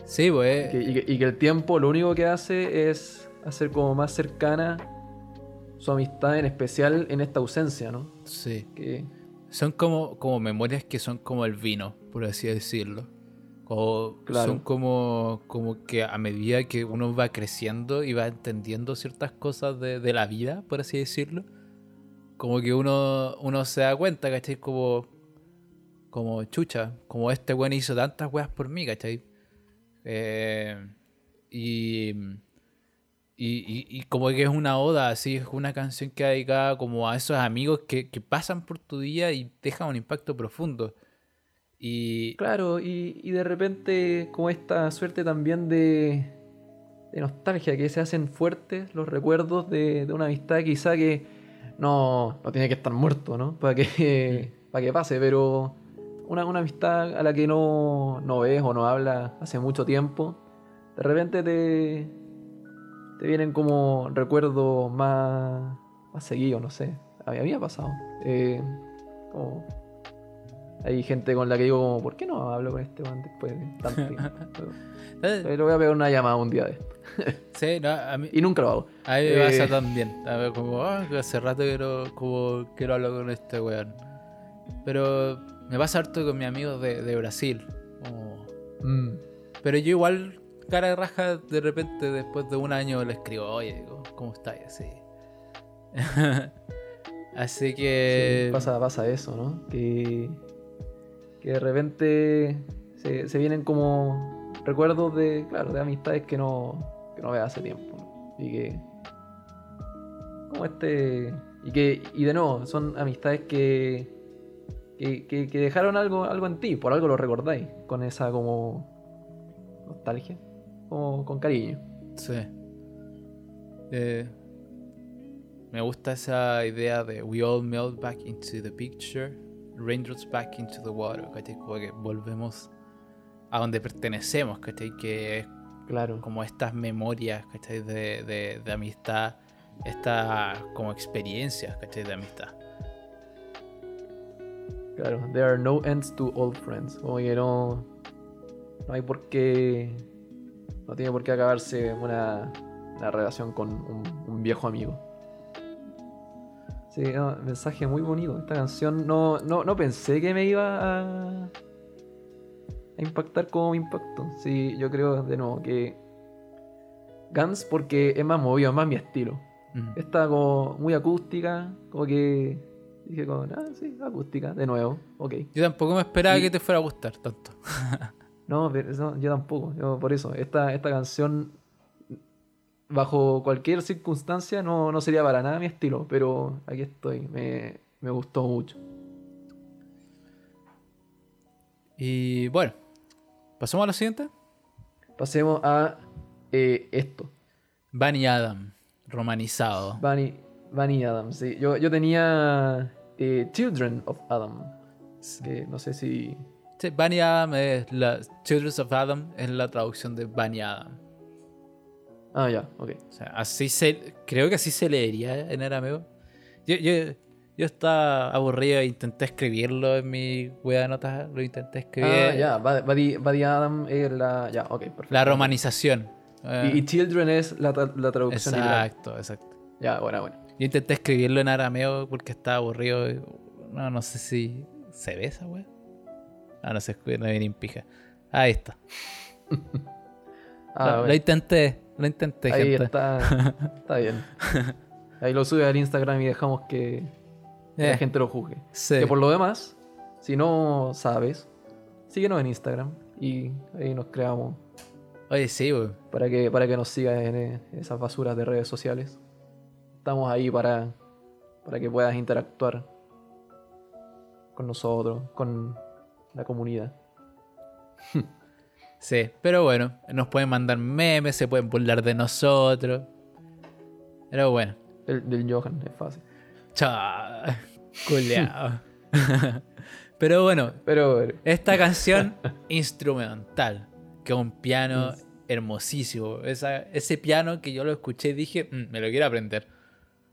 C: sí, pues.
B: Y que, y que- y que el tiempo lo único que hace es hacer como más cercana su amistad, en especial en esta ausencia, ¿no?
C: Sí.
B: Que,
C: Son como, como memorias que son como el vino, por así decirlo. Como,
B: Claro.
C: Son como, como que a medida que uno va creciendo y va entendiendo ciertas cosas de, de la vida, por así decirlo, como que uno, uno se da cuenta, ¿cachai? Como, como chucha, como este weón hizo tantas weas por mí, ¿cachai? Eh, y, y, y- como que es una oda, así, es una canción que dedicada como a esos amigos que, que pasan por tu día y dejan un impacto profundo. Y
B: Claro, y, y de repente como esta suerte también de, de nostalgia, que se hacen fuertes los recuerdos de, de una amistad quizá que no, no tiene que estar muerto, ¿no? Para que, (laughs) para que pase, pero una, una amistad a la que no, no ves o no hablas hace mucho tiempo, de repente te, te vienen como recuerdos más, más seguidos, no sé. A mí, a mí me ha pasado. Eh, como hay gente con la que digo como, ¿por qué no hablo con este man después de tanto tiempo? (laughs) Le voy a pegar una llamada un día de esto.
C: Sí, no, a mí,
B: Y nunca lo hago.
C: a mí me pasa
B: Eh.
C: también. A ver, como, "Ah, hace rato quiero, como, quiero hablar con este weón. Pero me pasa harto con mis amigos de, de Brasil. como-
B: Mm,
C: Pero yo igual, cara de raja, de repente después de un año le escribo, oye, ¿cómo estás? Así. (laughs) Así
B: sí,
C: que...
B: pasa, pasa eso, ¿no? Que, que de repente se, se vienen como recuerdos de, claro, de amistades que no, que no veas hace tiempo. Y que... Como este... Y que, y de nuevo, son amistades que, que, que- que dejaron algo, algo en ti, por algo lo recordáis, con esa como nostalgia, como con cariño.
C: Sí. Eh, me gusta esa idea de we all melt back into the picture, raindrops back into the water, ¿cachai? Como que volvemos a donde pertenecemos, ¿cachai? Que es
B: Claro.
C: como estas memorias, ¿cachai? De, de, de amistad, estas como experiencias, ¿cachai? De amistad.
B: Claro, there are no ends to old friends. Como que no, no hay por qué. No tiene por qué acabarse una, una relación con un, un viejo amigo. Sí, no, mensaje muy bonito. Esta canción no, no, no pensé que me iba a, a impactar como me impactó. Sí, yo creo de nuevo que Guns porque es más movido, es más mi estilo.
C: Mm.
B: Está como muy acústica, como que dije como, ah, sí, acústica, de nuevo, ok.
C: Yo tampoco me esperaba
B: Y-
C: que te fuera a gustar tanto. (laughs)
B: No, pero eso- yo tampoco, yo por eso, esta, esta canción bajo cualquier circunstancia no, no sería para nada mi estilo, pero aquí estoy, me, me gustó mucho.
C: Y bueno, ¿pasamos a la siguiente?
B: Pasemos a eh, esto,
C: Bunny Adam, romanizado.
B: Bunny, Bunny Adams. sí. Yo, yo tenía eh, Children of Adam, que no sé si...
C: Sí, Bunny Adam es la Children of Adam es la traducción de Bunny Adam.
B: Ah, ya, ok.
C: O sea, así se. Creo que así se leería en arameo. Yo, yo, yo estaba aburrido e intenté escribirlo en mi wea de notas. Lo intenté escribir.
B: Ah, ya, Buddy, Buddy Adam es la. Ya, ok, perfecto.
C: La romanización. Eh,
B: Y, y Children es la, la traducción
C: exacto, exacto.
B: Ya, bueno, bueno.
C: Yo intenté escribirlo en arameo porque estaba aburrido. No, no sé si. ¿Se ve esa wea? Ah, no se escucha, no viene en pija. Ahí está. (laughs)
B: Ah,
C: lo, intenté, lo intenté,
B: Ahí
C: gente.
B: está. Está bien. (laughs) Ahí lo sube al Instagram y dejamos que
C: Eh,
B: la gente lo juzgue.
C: sí.
B: Que por lo demás, si no sabes, síguenos en Instagram y ahí nos creamos
C: Oye, sí, weón.
B: para que, para que nos sigas en eh, esas basuras de redes sociales. Estamos ahí para, para que puedas interactuar con nosotros, con la comunidad. (laughs)
C: Sí, pero bueno, nos pueden mandar memes, se pueden burlar de nosotros. Pero bueno,
B: El, del Johan, es fácil.
C: Chao, culeado. pero bueno,
B: Pero
C: esta canción instrumental, que es un piano hermosísimo. Esa, ese piano que yo lo escuché y dije, "Mm, me lo quiero aprender.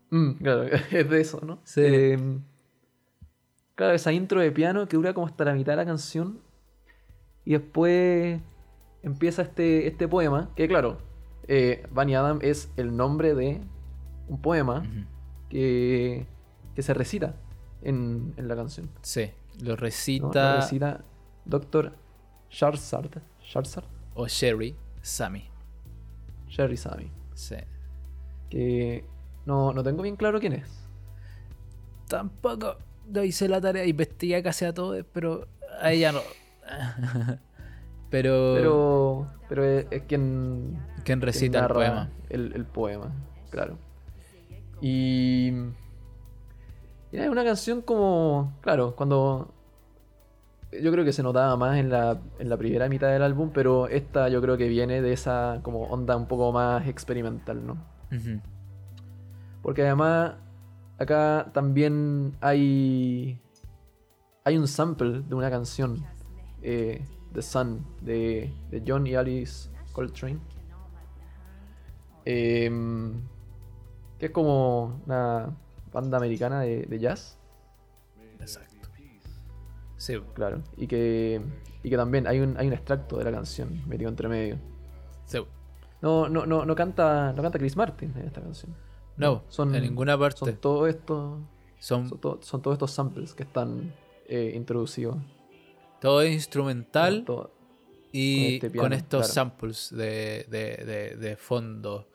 B: Mm, claro, (laughs) es de eso, ¿no?
C: Sí.
B: Eh, claro, esa intro de piano que dura como hasta la mitad de la canción. Y después empieza este, este poema. Que claro, eh, Bunny Adam es el nombre de un poema
C: Ujú.
B: que, que se recita en, en la canción.
C: Sí, lo
B: ¿no?
C: recita
B: Lo recita Dr. Sharzard. Sharzard.
C: o Sherry Sammy.
B: Sherry Sami.
C: Sí.
B: Que no, no tengo bien claro quién es.
C: Tampoco lo hice la tarea, investigué casi a todos, pero a ella no. (laughs) pero,
B: Pero, pero es, es quien
C: ¿quién
B: que
C: recita el poema?
B: El, el poema, claro. Y, y es una canción como, claro, cuando yo creo que se notaba más en la, en la primera mitad del álbum, pero esta yo creo que viene de esa como onda un poco más experimental, ¿no? Porque además acá también hay hay un sample de una canción eh, The Sun de, de John y Alice Coltrane Em, que es como una banda americana de, de jazz
C: Exacto. Sí,
B: claro y que y que también hay un hay un extracto de la canción metido entre medio
C: sí.
B: no no no no canta no canta Chris Martin en esta canción
C: No,
B: son
C: en ninguna parte.
B: son todos estos
C: Son
B: Son, to- son todos estos samples que están eh, introducidos.
C: todo es instrumental
B: Todo-
C: y
B: con este piano,
C: con estos
B: claro.
C: samples de, de, de, de fondo.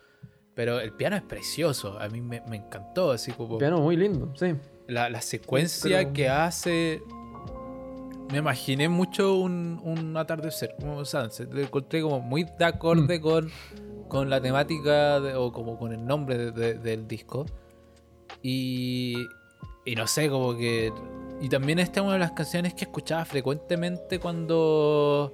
C: Pero el piano es precioso, a mí me, me encantó, así como
B: piano muy lindo, sí.
C: la, la secuencia
B: Pero-
C: que hace. Me imaginé mucho un, un atardecer, como un sunset. Lo encontré como muy de acorde
B: Mm.
C: con, con la temática de- o como con el nombre de- de- del disco. Y, y no sé, como que. Y también esta es una de las canciones que escuchaba frecuentemente cuando.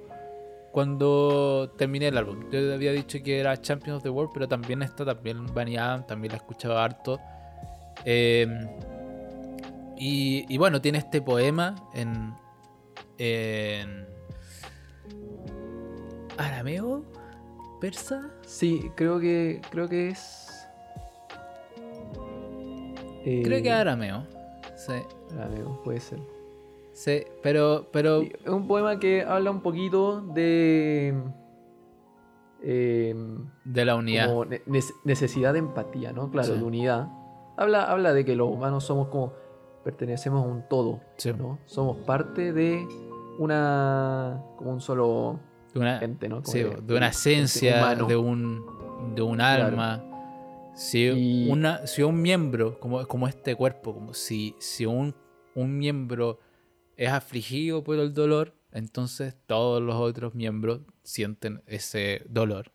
C: Cuando terminé el álbum. Yo había dicho que era Champion of the World, pero también esta, también Bunny Adam, también la escuchaba harto. Eh, y, y bueno, tiene este poema en. en. arameo, persa.
B: Sí, creo que creo que es. eh,
C: Creo que arameo. Sí,
B: arameo, puede ser.
C: Sí, pero. pero
B: es un poema que habla un poquito de. eh,
C: de la unidad.
B: como ne- nece- necesidad de empatía, ¿no? Claro,
C: Sí.
B: de unidad. Habla, habla de que los humanos somos como. pertenecemos a un todo,
C: Sí.
B: ¿no? Somos parte de una. como un solo
C: De una,
B: ente, ¿no?
C: Sí,
B: de-
C: de una esencia, de un, de un
B: Claro.
C: alma. Si,
B: Y-
C: una, si un miembro, como, como este cuerpo, como si, si un, un miembro es afligido por el dolor, entonces todos los otros miembros sienten ese dolor.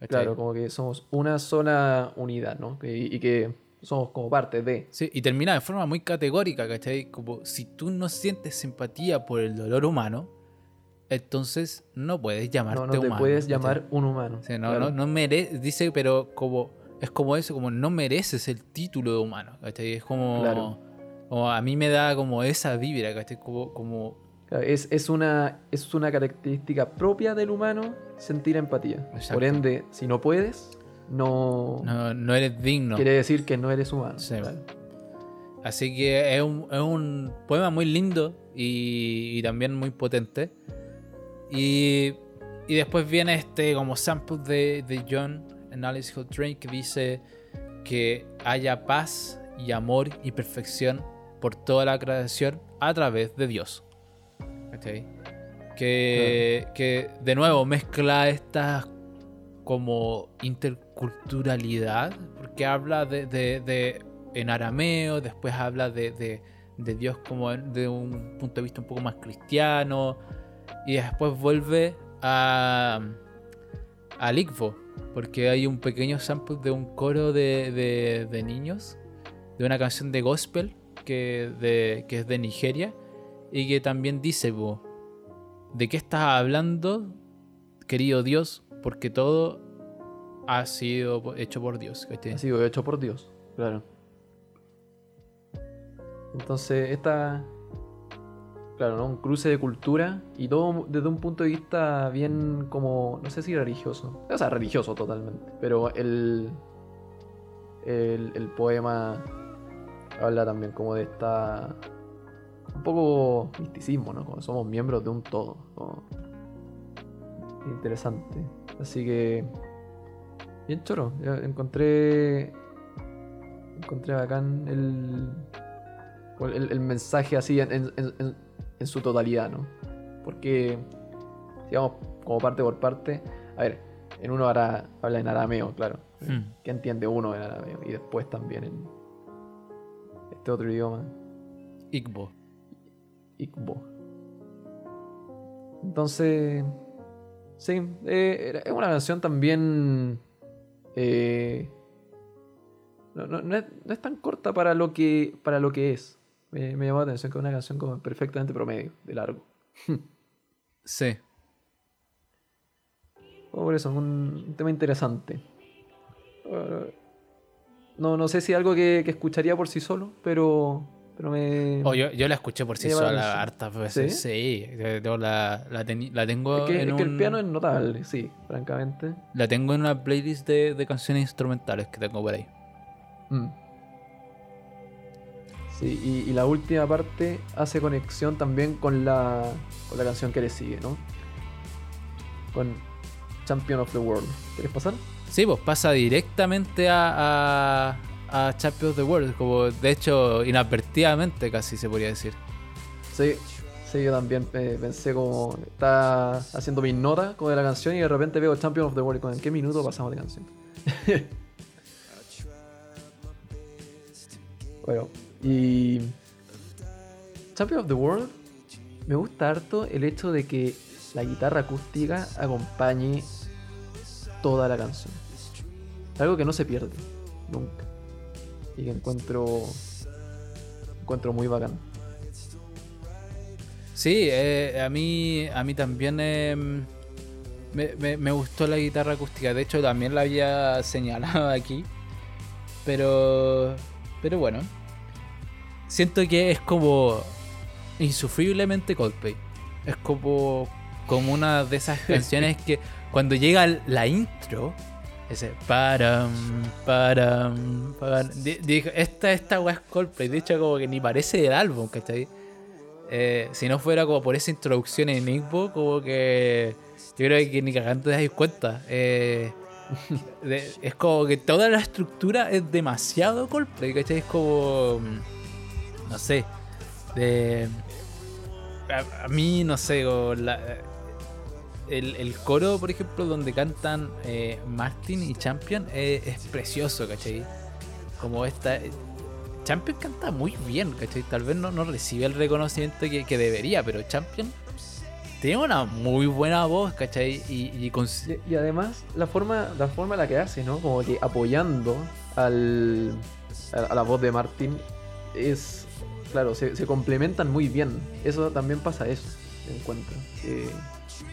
C: ¿cachai?
B: Claro, como que somos una sola unidad, ¿no? Que- y que somos como parte de.
C: Sí, y termina de forma muy categórica, ¿cachai? Como si tú no sientes simpatía por el dolor humano, entonces no puedes llamarte
B: No, no te
C: humano.
B: puedes
C: ¿cachai?
B: llamar un humano.
C: Sí, no,
B: claro.
C: no, no mere- dice, pero como es como eso, como no mereces el título de humano, ¿cachai? Es como,
B: Claro.
C: Como a mí me da como esa vibra, ¿cachai? Como, como
B: Claro, Es, es, una, es una característica propia del humano sentir empatía.
C: Exacto.
B: Por ende, si no puedes, no,
C: No, no eres digno.
B: quiere decir que no eres humano.
C: Sí.
B: claro.
C: Así que es un, es un poema muy lindo y, y también muy potente. Y, y después viene este como sample de, de John en Alice que dice que haya paz y amor y perfección por toda la creación a través de Dios. ¿Cachai? Que, que de nuevo mezcla esta como interculturalidad, porque habla de, de- de- en arameo, después habla de, de- de Dios como de un punto de vista un poco más cristiano, y después vuelve a al Igbo, porque hay un pequeño sample de un coro de- de niños, de una canción de gospel que, de- que es de Nigeria, y que también dice, "Bo, ¿de qué estás hablando, querido Dios? Porque todo ha sido hecho por Dios.
B: Ha sido hecho por Dios, claro. Entonces, esta. Claro, ¿no? Un cruce de cultura y todo desde un punto de vista bien como. No sé si religioso. O sea, religioso totalmente. Pero. El, el poema habla también como de esta. Un poco misticismo, ¿no? Como somos miembros de un todo. como- Interesante. Así que. Bien choro. encontré. Encontré bacán el. El, el mensaje así en, en- en- en- en su totalidad, ¿no? Porque. Si vamos como parte por parte. A ver, en uno ahora habla en arameo, claro.
C: Hmm.
B: Que entiende uno en arameo. Y después también en. Este otro idioma.
C: Igbo.
B: Igbo. Entonces, sí, eh, es una canción también... eh, no, no- no es, no es tan corta para lo que, para lo que es. Me, me llamó la atención que es una canción como perfectamente promedio, de largo. (laughs)
C: Sí.
B: Como por eso, es un, un tema interesante. Uh, No, no sé si algo que, que escucharía por sí solo, pero, pero me...
C: Oh, yo, yo la escuché por sí sola hartas veces. Sí, yo la, la, teni- la tengo
B: es que,
C: en
B: es que el piano es notable, sí, francamente.
C: La tengo en una playlist de, de canciones instrumentales que tengo por ahí.
B: Mm. Sí, y, y la última parte hace conexión también con la, con la canción que le sigue, ¿no? Con Champion of the World. ¿Quieres pasar?
C: Sí, pues pasa directamente a, a, Champions of the World, como de hecho inadvertidamente casi se podría decir.
B: Sí, sí, yo también pensé como está haciendo mis notas de la canción y de repente veo Champion of the World. ¿En qué minuto pasamos de canción? (laughs) bueno, y Champion of the World me gusta harto el hecho de que la guitarra acústica acompañe toda la canción. Algo que no se pierde nunca. Y que encuentro encuentro muy bacán.
C: Sí, eh, a mí a mí también eh, me, me- me gustó la guitarra acústica. De hecho, también la había (laughs) señalado aquí. Pero, pero bueno. Siento que es como insufriblemente Coldplay. Es como, como una de esas (laughs) canciones que cuando llega la intro, ese param, param, param. di- digo, esta, esta weá es Coldplay. De hecho, como que ni parece del álbum, ¿cachai? Eh, si no fuera como por esa introducción en Igbo, como que yo creo que ni cagando te das cuenta. Eh, es como que toda la estructura es demasiado Coldplay, ¿cachai? Es como. mm, No sé. De. A, a mí, no sé, el, el coro, por ejemplo, donde cantan eh, Martin y Champion, eh, es precioso, ¿cachai? Como esta. Champion canta muy bien, ¿cachai? Tal vez no, no recibe el reconocimiento que, que debería, pero Champion tiene una muy buena voz, ¿cachai? Y, y
B: Y, además, la forma, la forma en la que hace, ¿no? Como que apoyando al, a, la voz de Martin es. Claro, se, complementan muy bien. Eso también pasa eso, encuentro. Eh,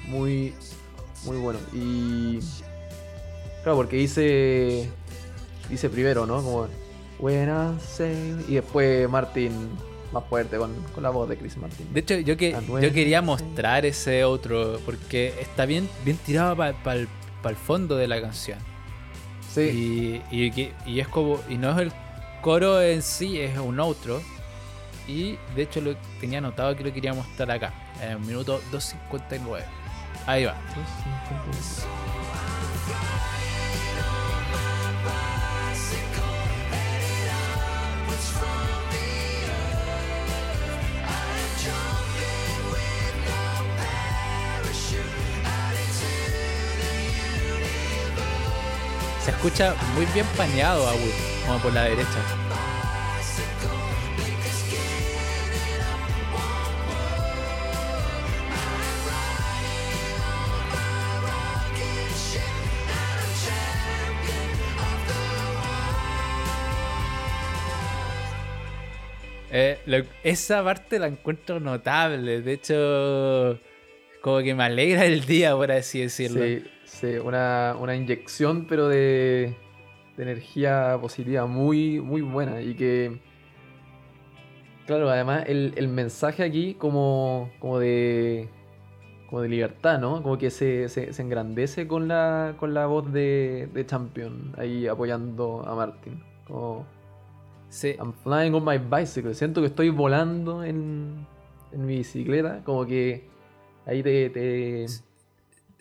B: muy, muy bueno. Y. Claro, porque dice. Dice primero, ¿no? Como. Say. Y después Martin más fuerte con, con la voz de Chris Martin.
C: De hecho, yo, que, yo quería mostrar ese otro, porque está bien, bien tirado para el fondo de la canción.
B: Sí.
C: Y, y es como. Y no es el coro en sí, es un outro. Y de hecho lo tenía anotado que lo quería mostrar acá. En minuto 2.59. Ahí va. Se escucha muy bien paneado a Will, como por la derecha. Eh, esa parte la encuentro notable. De hecho, como que me alegra el día, por así decirlo.
B: Sí, sí, una, una inyección, pero de, de energía positiva muy, muy buena. Y que, claro, además el, el mensaje aquí como, como de como de libertad, ¿no? Como que se, se, engrandece con la, con la voz de, de Champion ahí apoyando a Martin.
C: Sí.
B: I'm flying on my bicycle. Siento que estoy volando en, en mi bicicleta. Como que ahí te, te-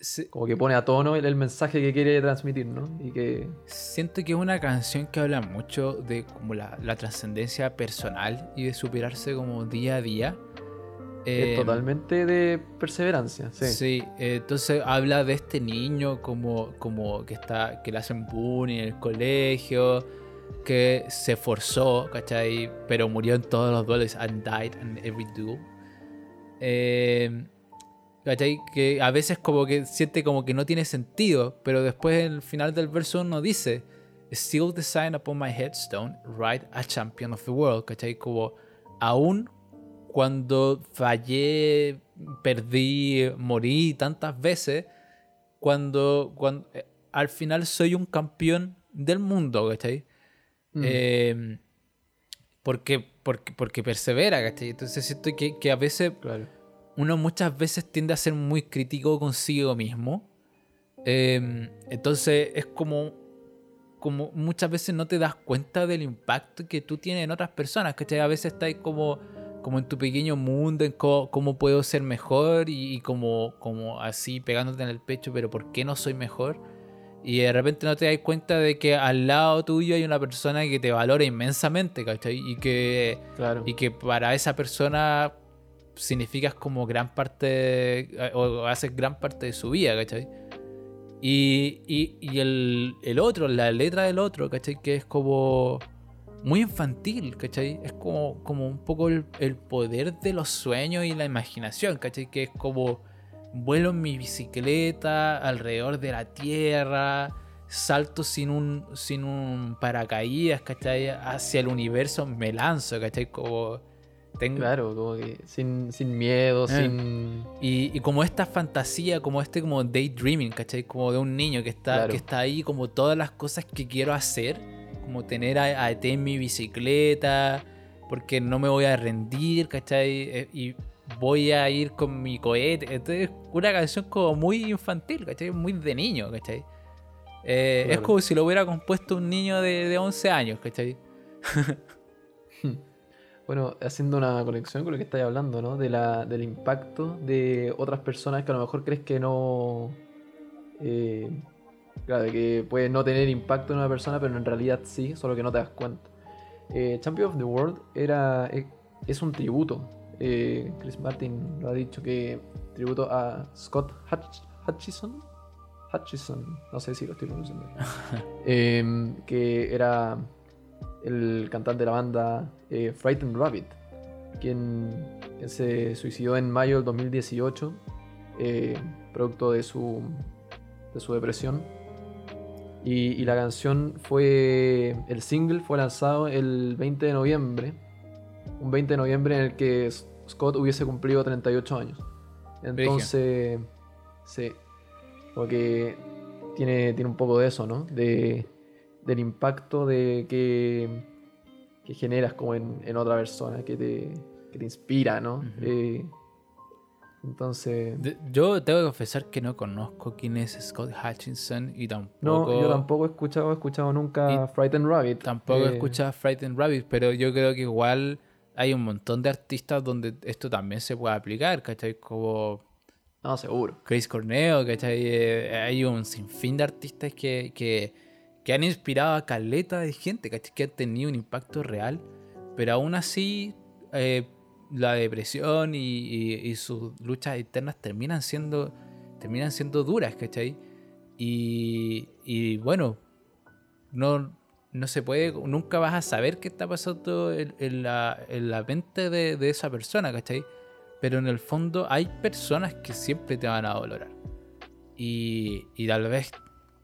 C: Sí.
B: como que pone a tono el, el mensaje que quiere transmitir, ¿no? Y que
C: Siento que es una canción que habla mucho de como la, la trascendencia personal y de superarse como día a día.
B: es
C: Eh,
B: totalmente de perseverancia. Sí.
C: Sí, eh, entonces habla de este niño como, como que está, que le hacen bullying en el colegio, que se forzó, ¿cachai? Pero murió en todos los duelos and died in every duel. Eh, ¿Cachai? Que a veces como que siente como que no tiene sentido, pero después en el final del verso uno dice, Still the sign upon my headstone, right a champion of the world, ¿cachai? Como aún cuando fallé, perdí, morí tantas veces, cuando, cuando eh, al final soy un campeón del mundo, ¿cachai?
B: Mm.
C: Eh, porque, porque, porque persevera, ¿cachai? Entonces siento que, que a veces
B: Claro.
C: uno muchas veces tiende a ser muy crítico consigo mismo. Eh, entonces es como, como muchas veces no te das cuenta del impacto que tú tienes en otras personas, ¿cachai? A veces estás como, como en tu pequeño mundo, en co- cómo, puedo ser mejor y, y como, como así pegándote en el pecho, pero ¿por qué no soy mejor? Y de repente no te das cuenta de que al lado tuyo hay una persona que te valora inmensamente, ¿cachai? Y que,
B: Claro.
C: y que para esa persona significas como gran parte eh, o haces gran parte de su vida, ¿cachai? Y, y, y el, el otro, la letra del otro, ¿cachai? Que es como muy infantil, ¿cachai? Es como, como un poco el, el poder de los sueños y la imaginación, ¿cachai? Que es como vuelo en mi bicicleta alrededor de la tierra, salto sin un, sin un paracaídas, ¿cachai? Hacia el universo me lanzo, ¿cachai? Como tengo,
B: Claro, como que sin, sin miedo,
C: Eh.
B: sin.
C: y, y como esta fantasía, como este como daydreaming, ¿cachai? Como de un niño que está,
B: Claro.
C: que está ahí como todas las cosas que quiero hacer, como tener a, a ET en mi bicicleta, porque no me voy a rendir, ¿cachai? Eh, Y voy a ir con mi cohete. Entonces, una canción como muy infantil, ¿cachai? Muy de niño, ¿cachai? Eh, Es como si lo hubiera compuesto un niño de, de 11 años, ¿cachai? (laughs)
B: Bueno, haciendo una conexión con lo que estáis hablando, ¿no? De la, del impacto de otras personas que a lo mejor crees que no. eh, claro, de que puede no tener impacto en una persona, pero en realidad sí, solo que no te das cuenta. Eh, Champion of the World era, es, es un tributo. Eh, Chris Martin lo ha dicho que tributo a Scott Hutch- Hutchison. Hutchison, no sé si lo estoy pronunciando bien. (laughs) Em, que era el cantante de la banda eh, Frightened Rabbit, quien, quien se suicidó en mayo del 2018, eh, producto de su, de su depresión. Y, y la canción fue, el single fue lanzado el 20 de noviembre, un 20 de noviembre en el que Scott hubiese cumplido 38 años. Entonces, sí, porque tiene, tiene un poco de eso, ¿no? De, del impacto de que, que generas como en, en otra persona, que te, que te inspira, ¿no? Eh, Entonces,
C: Yo tengo que confesar que no conozco quién es Scott Hutchinson y tampoco.
B: no, yo tampoco he escuchado, he escuchado nunca Frightened Rabbit.
C: Tampoco he
B: Eh,
C: escuchado Frightened Rabbit, pero yo creo que igual hay un montón de artistas donde esto también se puede aplicar, ¿cachai? Como
B: No, seguro.
C: Chris Corneo, ¿cachai? Eh, hay un sinfín de artistas que, que, que han inspirado a caleta de gente, ¿cachai? Que han tenido un impacto real, pero aún así eh, la depresión y, y- y sus luchas internas terminan siendo, terminan siendo duras, ¿cachai? Y, y bueno, no, no se puede, nunca vas a saber qué está pasando en, la, en la mente de, esa persona, ¿cachai? Pero en el fondo hay personas que siempre te van a valorar. Y, y tal vez,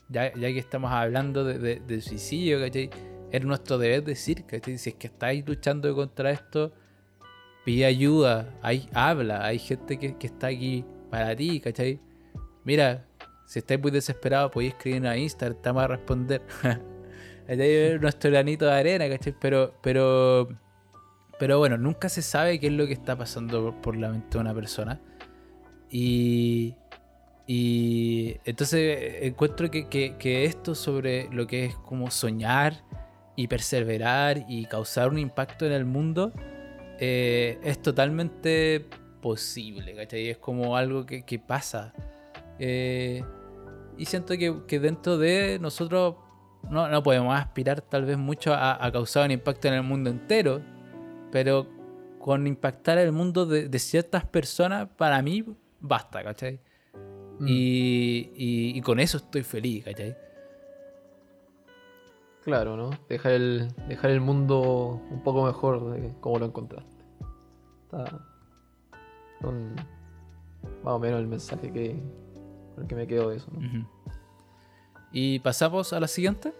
C: ya, ya que estamos hablando de, de- de suicidio, ¿cachai? Es nuestro deber decir, ¿cachai? Si es que estáis luchando contra esto, pide ayuda, hay, habla, hay gente que, que está aquí para ti, ¿cachai? Mira, si estáis muy desesperados, podéis escribir a Instagram, te a responder. (laughs) Nuestro granito de arena, ¿cachai? Pero, pero, pero bueno, nunca se sabe qué es lo que está pasando por, la mente de una persona. Y, y entonces encuentro que, que- esto sobre lo que es como soñar y perseverar y causar un impacto en el mundo eh, es totalmente posible, ¿cachai? Es como algo que, que pasa. Eh, y siento que, que dentro de nosotros no, no podemos aspirar tal vez mucho a, a causar un impacto en el mundo entero, pero con impactar el mundo de, de ciertas personas, para mí basta, ¿cachai?
B: Mm,
C: Y, y- y con eso estoy feliz, ¿cachai?
B: Claro, ¿no? Dejar el, dejar el mundo un poco mejor de como lo encontraste. Está. Más o menos el mensaje que, con el que me quedo de eso, ¿no?
C: Y pasamos a la siguiente.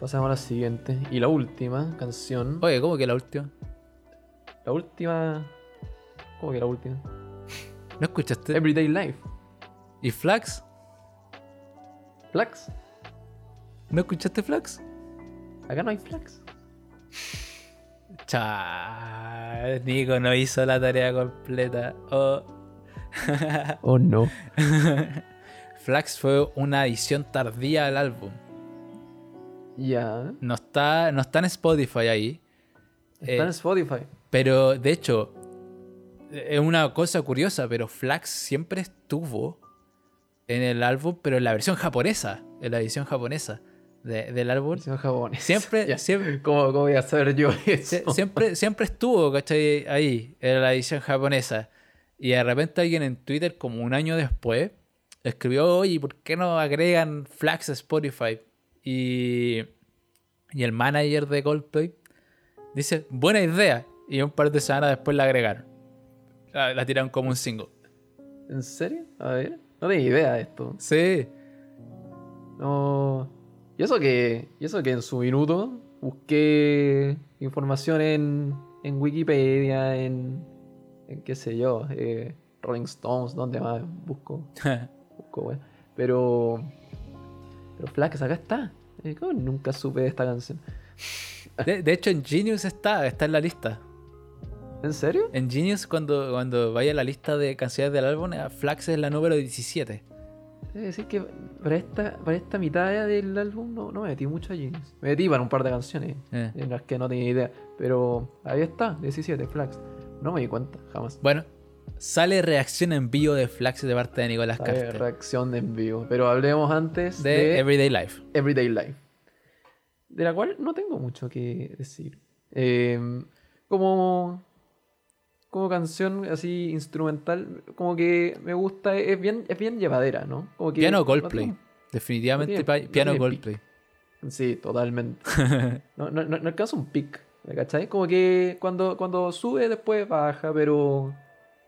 B: Pasamos a la siguiente. Y la última canción.
C: Oye, ¿cómo que la última?
B: La última. ¿Cómo que la última?
C: ¿No escuchaste?
B: Everyday Life.
C: ¿Y Flax?
B: Flax.
C: ¿No escuchaste Flax?
B: Acá no hay flax.
C: Cha, Nico no hizo la tarea completa. Oh.
B: Oh no. (laughs)
C: Flax fue una edición tardía del álbum.
B: Ya.
C: No está, no está en Spotify ahí.
B: Está
C: Eh,
B: en Spotify.
C: Pero de hecho, es una cosa curiosa, pero Flax siempre estuvo en el álbum, pero en la versión japonesa, en la edición japonesa de- del álbum.
B: Versión japonesa.
C: Siempre, (laughs)
B: Ya.
C: siempre,
B: ¿Cómo, ¿Cómo voy a saber yo eso?
C: Sie- (laughs) siempre, siempre estuvo, ¿cachai? Ahí, en la edición japonesa. Y de repente alguien en Twitter, como un año después, escribió, oye, ¿por qué no agregan Flax a Spotify? Y, y el manager de Coldplay dice, buena idea. Y un par de semanas después la agregaron. La, la tiraron como un single.
B: ¿En serio? A ver. No tenía idea de esto.
C: Sí.
B: No. Y eso que. Y eso que en su minuto busqué información en, en Wikipedia, en. en qué sé yo, eh, Rolling Stones, donde más busco. (laughs) Pero. Pero Flax, acá está. Eh, ¿Cómo nunca supe de esta canción?
C: De, de hecho, en Genius está, está en la lista.
B: ¿En serio?
C: En Genius, cuando, cuando vaya a la lista de canciones del álbum, eh, Flax es la número 17.
B: Es decir, que para esta, para esta mitad del álbum no, no me metí mucho a Genius. Me metí para un par de canciones
C: Eh.
B: en las que no tenía idea. Pero ahí está, 17, Flax. No me di cuenta, jamás.
C: Bueno, sale reacción en vivo de Flax de parte de Nicolás Carter.
B: reacción en vivo. Pero hablemos antes
C: De,
B: de,
C: Everyday Life.
B: Everyday Life. De la cual no tengo mucho que decir. Eh, como, como canción así instrumental, como que me gusta, es bien, es bien llevadera, ¿no? Como que
C: Piano
B: no
C: Coldplay. Definitivamente
B: no tiene- no
C: piano
B: tiene
C: Coldplay.
B: Sí, totalmente. (laughs) No, no, no, no alcanza un pic, ¿me cachai? Como que cuando, cuando sube después baja, pero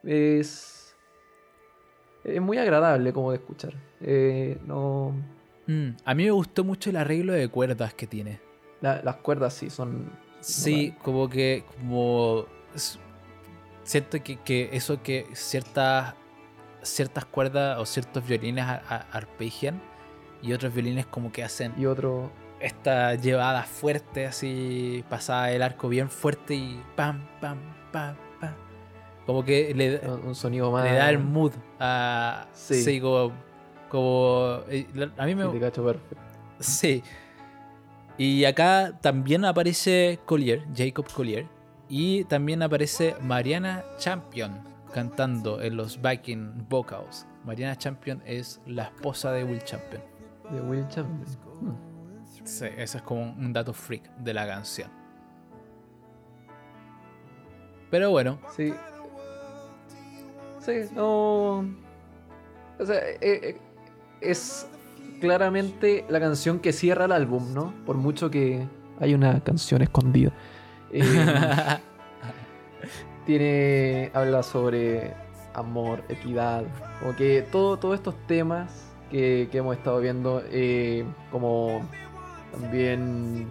B: es, es muy agradable como de escuchar. Eh, no,
C: Mm, a mí me gustó mucho el arreglo de cuerdas que tiene.
B: la- las cuerdas sí son...
C: Sí, como que. Como. Siento que, que eso que ciertas. Ciertas cuerdas o ciertos violines a- a- arpegian y otros violines como que hacen
B: Y otro...
C: esta llevada fuerte, así pasada el arco bien fuerte y pam, pam, pam. Como que le, da-
B: Un sonido más.
C: le da el mood a.
B: Sí.
C: Sí, como. como eh, a mí me.
B: Sí, te cacho perfecto.
C: Sí. Y acá también aparece Collier, Jacob Collier. Y también aparece Mariana Champion cantando en los backing vocals. Mariana Champion es la esposa de Will Champion.
B: De Will Champion. Hmm.
C: Sí, ese es como un dato freak de la canción. Pero bueno,
B: Sí. Sí, no. O sea, eh, eh, es claramente la canción que cierra el álbum, ¿no? Por mucho que hay una canción escondida. Eh, (laughs) tiene. habla sobre amor, equidad. Como que todo, todos estos temas que, que hemos estado viendo, eh, como también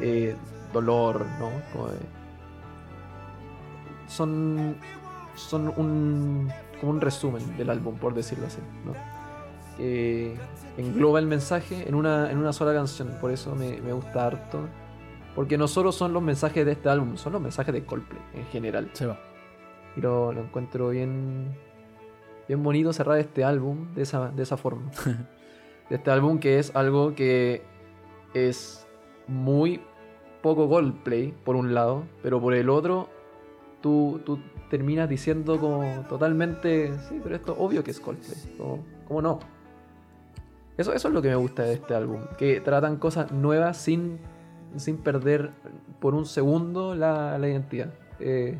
B: eh, dolor, ¿no? Como son, son un, como un resumen del álbum, por decirlo así, ¿no? Engloba el mensaje en una, en una sola canción, por eso me, me gusta harto. Porque no solo son los mensajes de este álbum, son los mensajes de Coldplay en general.
C: se va.
B: Y lo, lo encuentro bien, bien bonito cerrar este álbum de esa, de esa forma. (laughs) de este álbum que es algo que es muy poco Coldplay, por un lado, pero por el otro, tú, tú terminas diciendo como totalmente, sí, pero esto obvio que es Coldplay. Como, ¿Cómo no? Eso, eso es lo que me gusta de este álbum, que tratan cosas nuevas sin, sin perder por un segundo la, la identidad. Eh,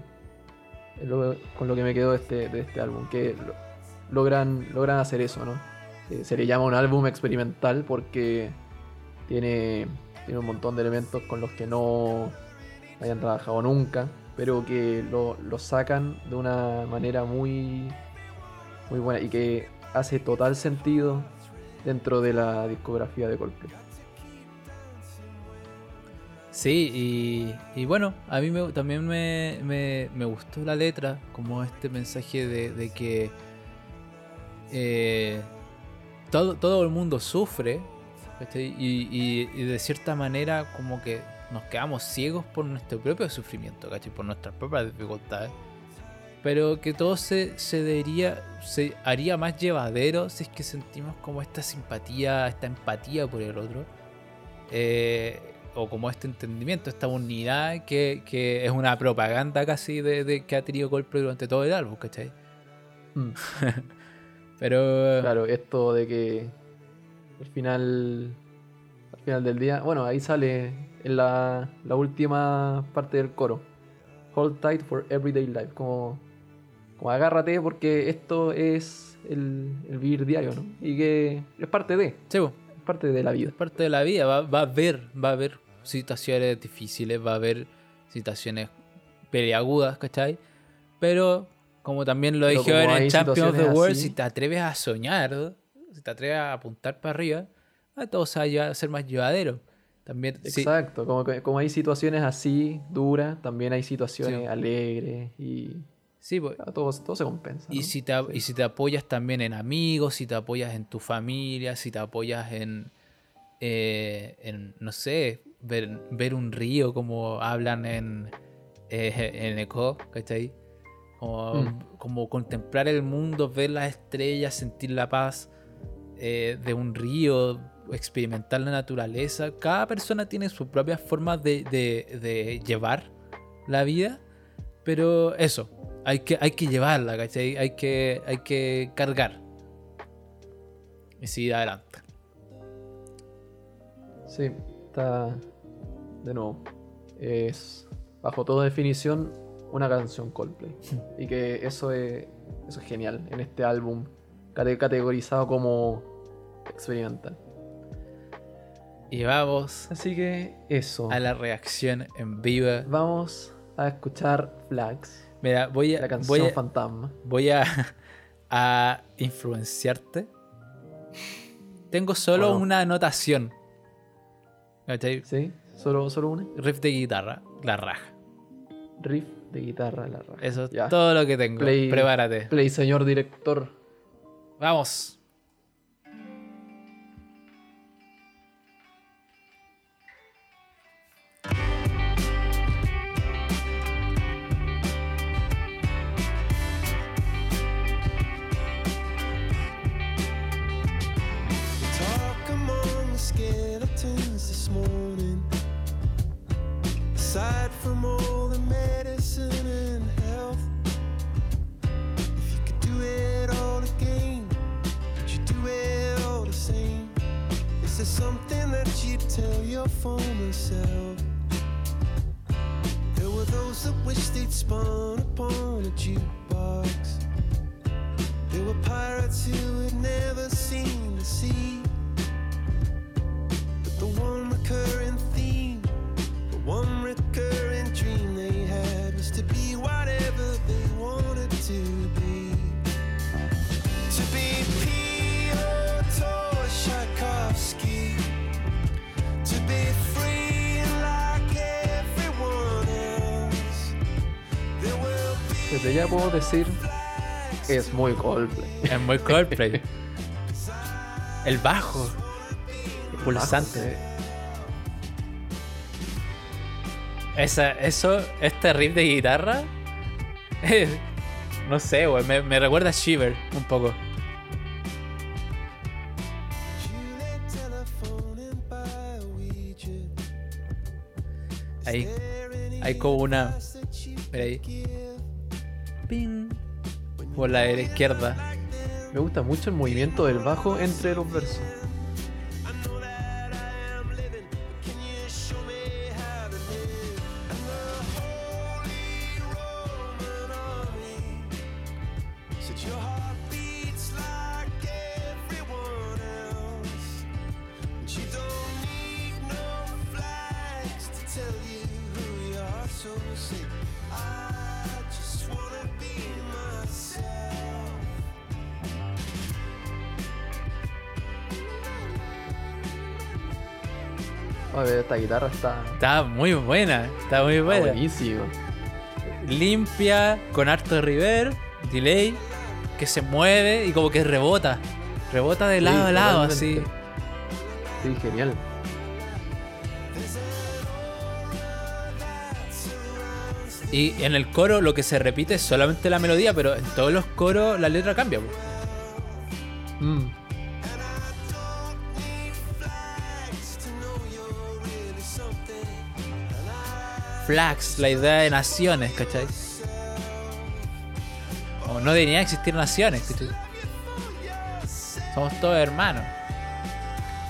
B: lo- con lo que me quedo de este, de este álbum, que lo- logran, logran hacer eso, ¿no? Eh, se le llama un álbum experimental porque tiene, tiene un montón de elementos con los que no hayan trabajado nunca, pero que lo, lo sacan de una manera muy, muy buena y que hace total sentido dentro de la discografía de Coldplay.
C: Sí, y, y bueno, a mí me- también me, me- me gustó la letra, como este mensaje de, de que eh, todo, todo el mundo sufre, y- y de cierta manera como que nos quedamos ciegos por nuestro propio sufrimiento, ¿cachai? por nuestras propias dificultades, pero que todo se, se, debería, se haría más llevadero si es que sentimos como esta simpatía, esta empatía por el otro. Eh, o como este entendimiento, esta unidad que, que es una propaganda casi de, de que ha tenido Coldplay durante todo el álbum, ¿cachai?
B: Mm. (laughs)
C: Pero
B: Claro, esto de que al final, al final del día, bueno, ahí sale en la, la última parte del coro. Hold tight for everyday life, como, como agárrate porque esto es el, el vivir diario, ¿no? Y que es parte de,
C: sí,
B: es parte de la vida.
C: es parte de la vida, va, va a haber, va a haber situaciones difíciles, va a haber situaciones peleagudas, ¿cachai? Pero como también lo
B: Pero
C: dijeron
B: como
C: en Champions of the World,
B: así-
C: si te atreves a soñar, si te atreves a apuntar para arriba, ah, todo se va a ser más llevadero. También, sí,
B: Exacto, como, como hay situaciones así duras, también hay situaciones
C: Sí.
B: alegres y
C: sí,
B: ah, todo, todo se compensa.
C: Y
B: ¿no?
C: si, te, y si te apoyas también en amigos, si te apoyas en tu familia, si te apoyas en, eh, en no sé, ver, ver un río como hablan en, eh, en Echo, ¿cachai? Como,
B: Mm.
C: como contemplar el mundo, ver las estrellas, sentir la paz eh, de un río, experimentar la naturaleza. Cada persona tiene sus propias formas de, de- de llevar la vida, pero eso, hay que, hay que llevarla, ¿cachai? Hay que, hay que cargar. Y seguir adelante.
B: Sí, está de nuevo. Es bajo toda definición una canción Coldplay. (laughs) y que eso es, eso es genial en este álbum cate- categorizado como experimental.
C: Y vamos
B: Así que eso.
C: a la reacción en vivo.
B: Vamos a escuchar Flags,
C: Mira, voy
B: la
C: a,
B: canción
C: voy a,
B: fantasma.
C: voy a, (laughs) a influenciarte. Tengo solo
B: Wow.
C: una anotación. ¿Cachai?
B: ¿Sí? ¿Solo, solo una?
C: Riff de guitarra, la raja.
B: Riff de guitarra, la raja.
C: Eso es
B: Ya.
C: todo lo que tengo.
B: Play-
C: Prepárate.
B: Play, señor director.
C: Vamos.
A: There something that you'd tell your former self? There were those that wished they'd spun upon a jukebox. There were pirates who had never seen the sea. But the one recurring theme, the one recurring dream they had was to be whatever they wanted to be.
B: Desde ya puedo decir, es muy Coldplay.
C: Es muy Coldplay. El bajo. Pulsante. Esa, eso, este riff de guitarra. no sé, güey. Me, me recuerda a Shiver un poco. Ahí. Hay como una. Espera ahí. Pin. Por la izquierda.
B: Me gusta mucho el movimiento del bajo entre los versos. Esta guitarra está,
C: Está muy buena. Está muy
B: está
C: buena.
B: buenísima.
C: limpia, con harto reverb, delay, que se mueve y como que rebota. Rebota de
B: Sí,
C: lado a lado, así.
B: Sí, genial.
C: Y en el coro lo que se repite es solamente la melodía, pero en todos los coros la letra cambia. Flags, la idea de naciones, ¿cachai? O no debería existir naciones, ¿cachai? Somos todos hermanos.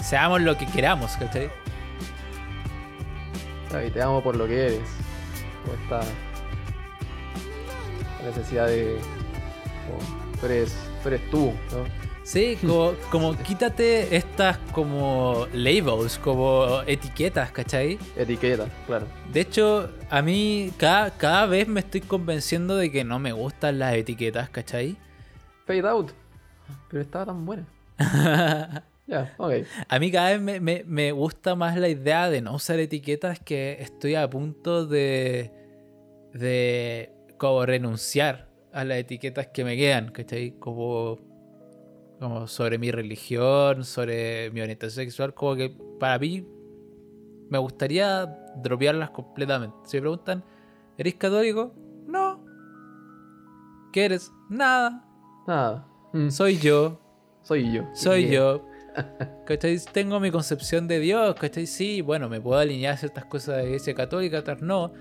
C: Seamos lo que queramos, ¿cachai?
B: Ay, te amo por lo que eres. Como esta necesidad de. tú, eres, eres tú, ¿no?
C: Sí, como, como quítate estas como labels, como etiquetas, ¿cachai?
B: Etiqueta, claro.
C: De hecho, a mí cada, cada vez me estoy convenciendo de que no me gustan las etiquetas, ¿cachai?
B: Fade out. Pero estaba tan buena. (laughs) Ya, ok.
C: A mí cada vez me, me- me gusta más la idea de no usar etiquetas que estoy a punto de, de como renunciar a las etiquetas que me quedan, ¿cachai? Como, como sobre mi religión, sobre mi orientación sexual, como que para mí me gustaría dropearlas completamente. Si me preguntan, ¿eres católico? No. ¿Qué eres? Nada.
B: Nada. Mm,
C: Soy yo.
B: soy yo.
C: Soy
B: Yeah.
C: yo. (laughs) ¿Cachai? Tengo mi concepción de Dios, ¿cachai? Sí, bueno, me puedo alinear a ciertas cosas de la iglesia católica, otras no.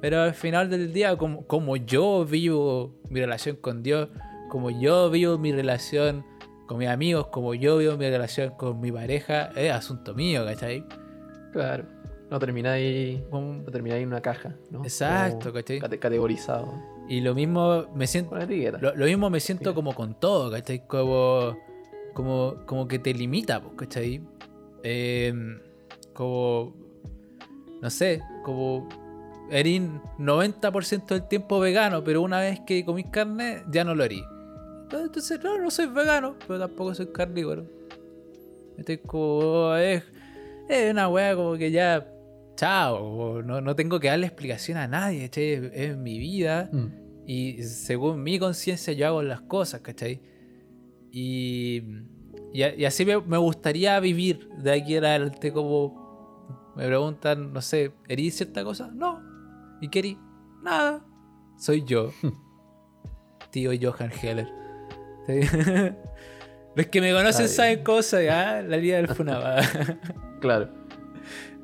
C: Pero al final del día, como, como yo vivo mi relación con Dios, como yo vivo mi relación con mis amigos, como yo vivo mi relación con mi pareja, es asunto mío, ¿cachai?
B: Claro. No termináis. No termináis en una caja, ¿no?
C: Exacto,
B: Como
C: ¿cachai?
B: cate- categorizado.
C: Y lo mismo me siento. Lo, lo mismo me siento como con todo, ¿cachai? Como, como, como que te limita, pues, ¿cachai? Eh, como, no sé, como eres 90% del tiempo vegano, pero una vez que comís carne, ya no lo eres. Entonces, no, no soy vegano, pero tampoco soy carnívoro. Estoy como, es, es una wea como que ya, chao, no, no tengo que darle explicación a nadie, ¿cachai? Es, es mi vida.
B: Mm.
C: Y según mi conciencia yo hago las cosas, ¿cachai? Y, y, y así me, me gustaría vivir de aquí en adelante como me preguntan, no sé, ¿erí cierta cosa? No. ¿Y qué erí? Nada. Soy yo. (laughs) Tío Johan Heller. Sí. (laughs) Los que me conocen saben cosas, ya, la vida del Funaba. (laughs)
B: Claro.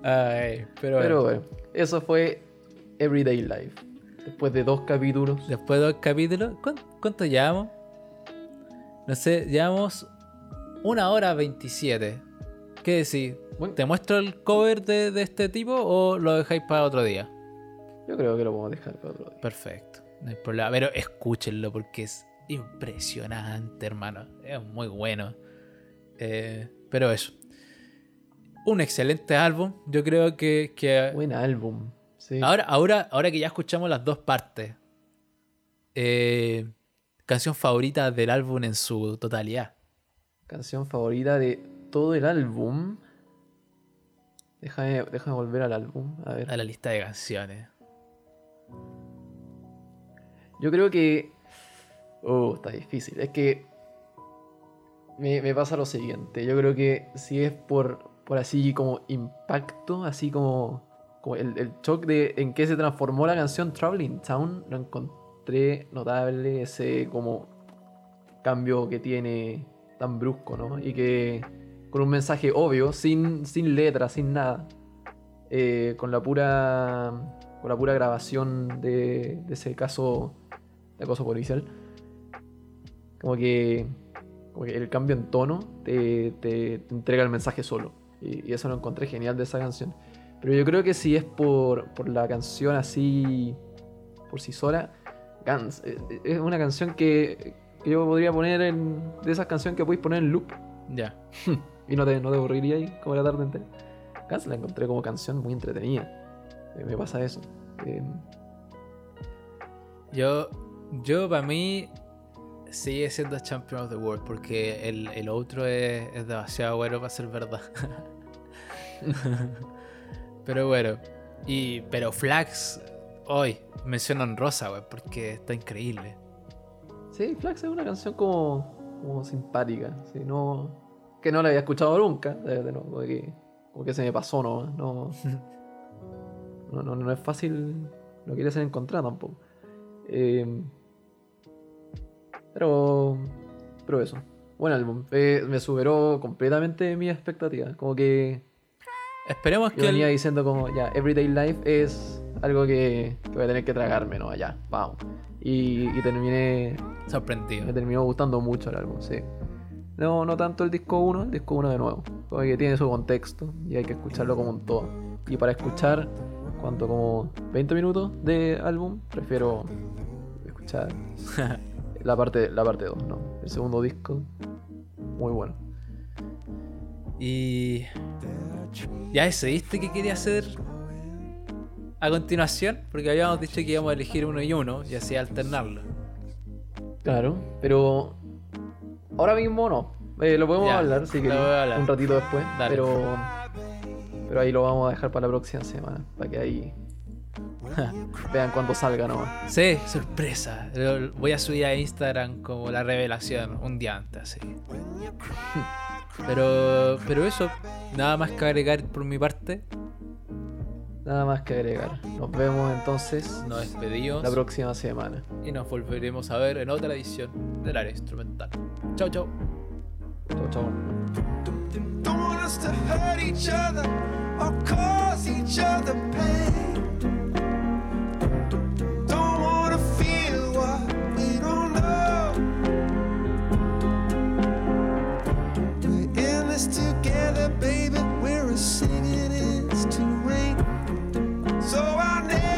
C: Ay, pero,
B: Pero
C: bueno.
B: bueno, eso fue Everyday Life. Después de dos capítulos.
C: Después de dos capítulos, ¿cuán- ¿cuánto llevamos? No sé, llevamos una hora 27. ¿Qué decís?
B: Bueno,
C: ¿Te muestro el cover de, de este tipo o lo dejáis para otro día?
B: yo creo que lo podemos dejar para otro día.
C: Perfecto, no hay problema. Pero escúchenlo porque es impresionante, hermano. Es muy bueno. Eh, pero eso. Un excelente álbum. Yo creo que, que
B: Buen álbum. Sí.
C: ahora, ahora, ahora que ya escuchamos las dos partes, eh, canción favorita del álbum en su totalidad.
B: Canción favorita de todo el álbum. Déjame, déjame volver al álbum. A ver.
C: A la lista de canciones.
B: Yo creo que. Oh, está difícil. Es que. Me, pasa lo siguiente. Yo creo que si es por, por así como impacto, así como, como el, el shock de en qué se transformó la canción Traveling Town, lo encontré notable ese como cambio que tiene tan brusco, ¿no? Y que con un mensaje obvio, sin, sin letra, sin nada. eh, con la pura con la pura grabación de, de ese caso de acoso policial como que, como que el cambio en tono te, te- te entrega el mensaje solo y, y eso lo encontré genial de esa canción pero yo creo que si es por, por la canción así por sí sola Guns eh, eh, es una canción que, que yo podría poner en de esas canciones que podéis poner en loop
C: Ya. (laughs)
B: y no te, no te aburriría ahí como la tarde entera. Guns la encontré como canción muy entretenida. Eh, me pasa eso. Eh,
C: Yo, yo para mí sigue siendo Champion of the World porque el, el otro es, es demasiado bueno para ser verdad. (laughs) pero bueno, y pero Flax hoy mencionan Rosa, güey, porque está increíble.
B: sí, Flax es una canción como, como simpática. sí, no, que no la había escuchado nunca. de- de- no, como, que, como que se me pasó, ¿no? No, (laughs) no, no, no es fácil. No quiere ser encontrada tampoco. Eh, pero, pero eso. Buen álbum. Eh, me superó completamente mis expectativas. Como que
C: Esperemos
B: Yo
C: que el-
B: venía diciendo como, ya, Everyday Life es algo que, que voy a tener que tragarme, ¿no? Allá, vamos. Y, y terminé,
C: sorprendido.
B: me terminó gustando mucho el álbum, sí. No, no tanto el disco 1, el disco 1 de nuevo. Como que tiene su contexto y hay que escucharlo como un todo. Y para escuchar, cuanto como 20 minutos de álbum, prefiero escuchar (laughs) la parte, la parte 2, ¿no? El segundo disco, muy bueno.
C: Y ya decidiste qué quería hacer a continuación, porque habíamos dicho que íbamos a elegir uno y uno y así alternarlo.
B: Claro, pero ahora mismo no. Eh, lo podemos
C: Ya,
B: hablar, si querés,
C: hablar.
B: un ratito después.
C: Dale.
B: Pero, pero ahí lo vamos a dejar para la próxima semana, para que ahí (laughs) vean cuando salga nomás.
C: Sí, sorpresa. Lo- Voy a subir a Instagram como la revelación un día antes, así. (laughs) Pero, pero eso, nada más que agregar por mi parte.
B: Nada más que agregar. Nos vemos entonces
C: Nos despedimos
B: la próxima semana.
C: y nos volveremos a ver en otra edición del área instrumental. Chau, chau.
B: Chau, chau.
A: us together, baby. We're a singing instrument. So I never.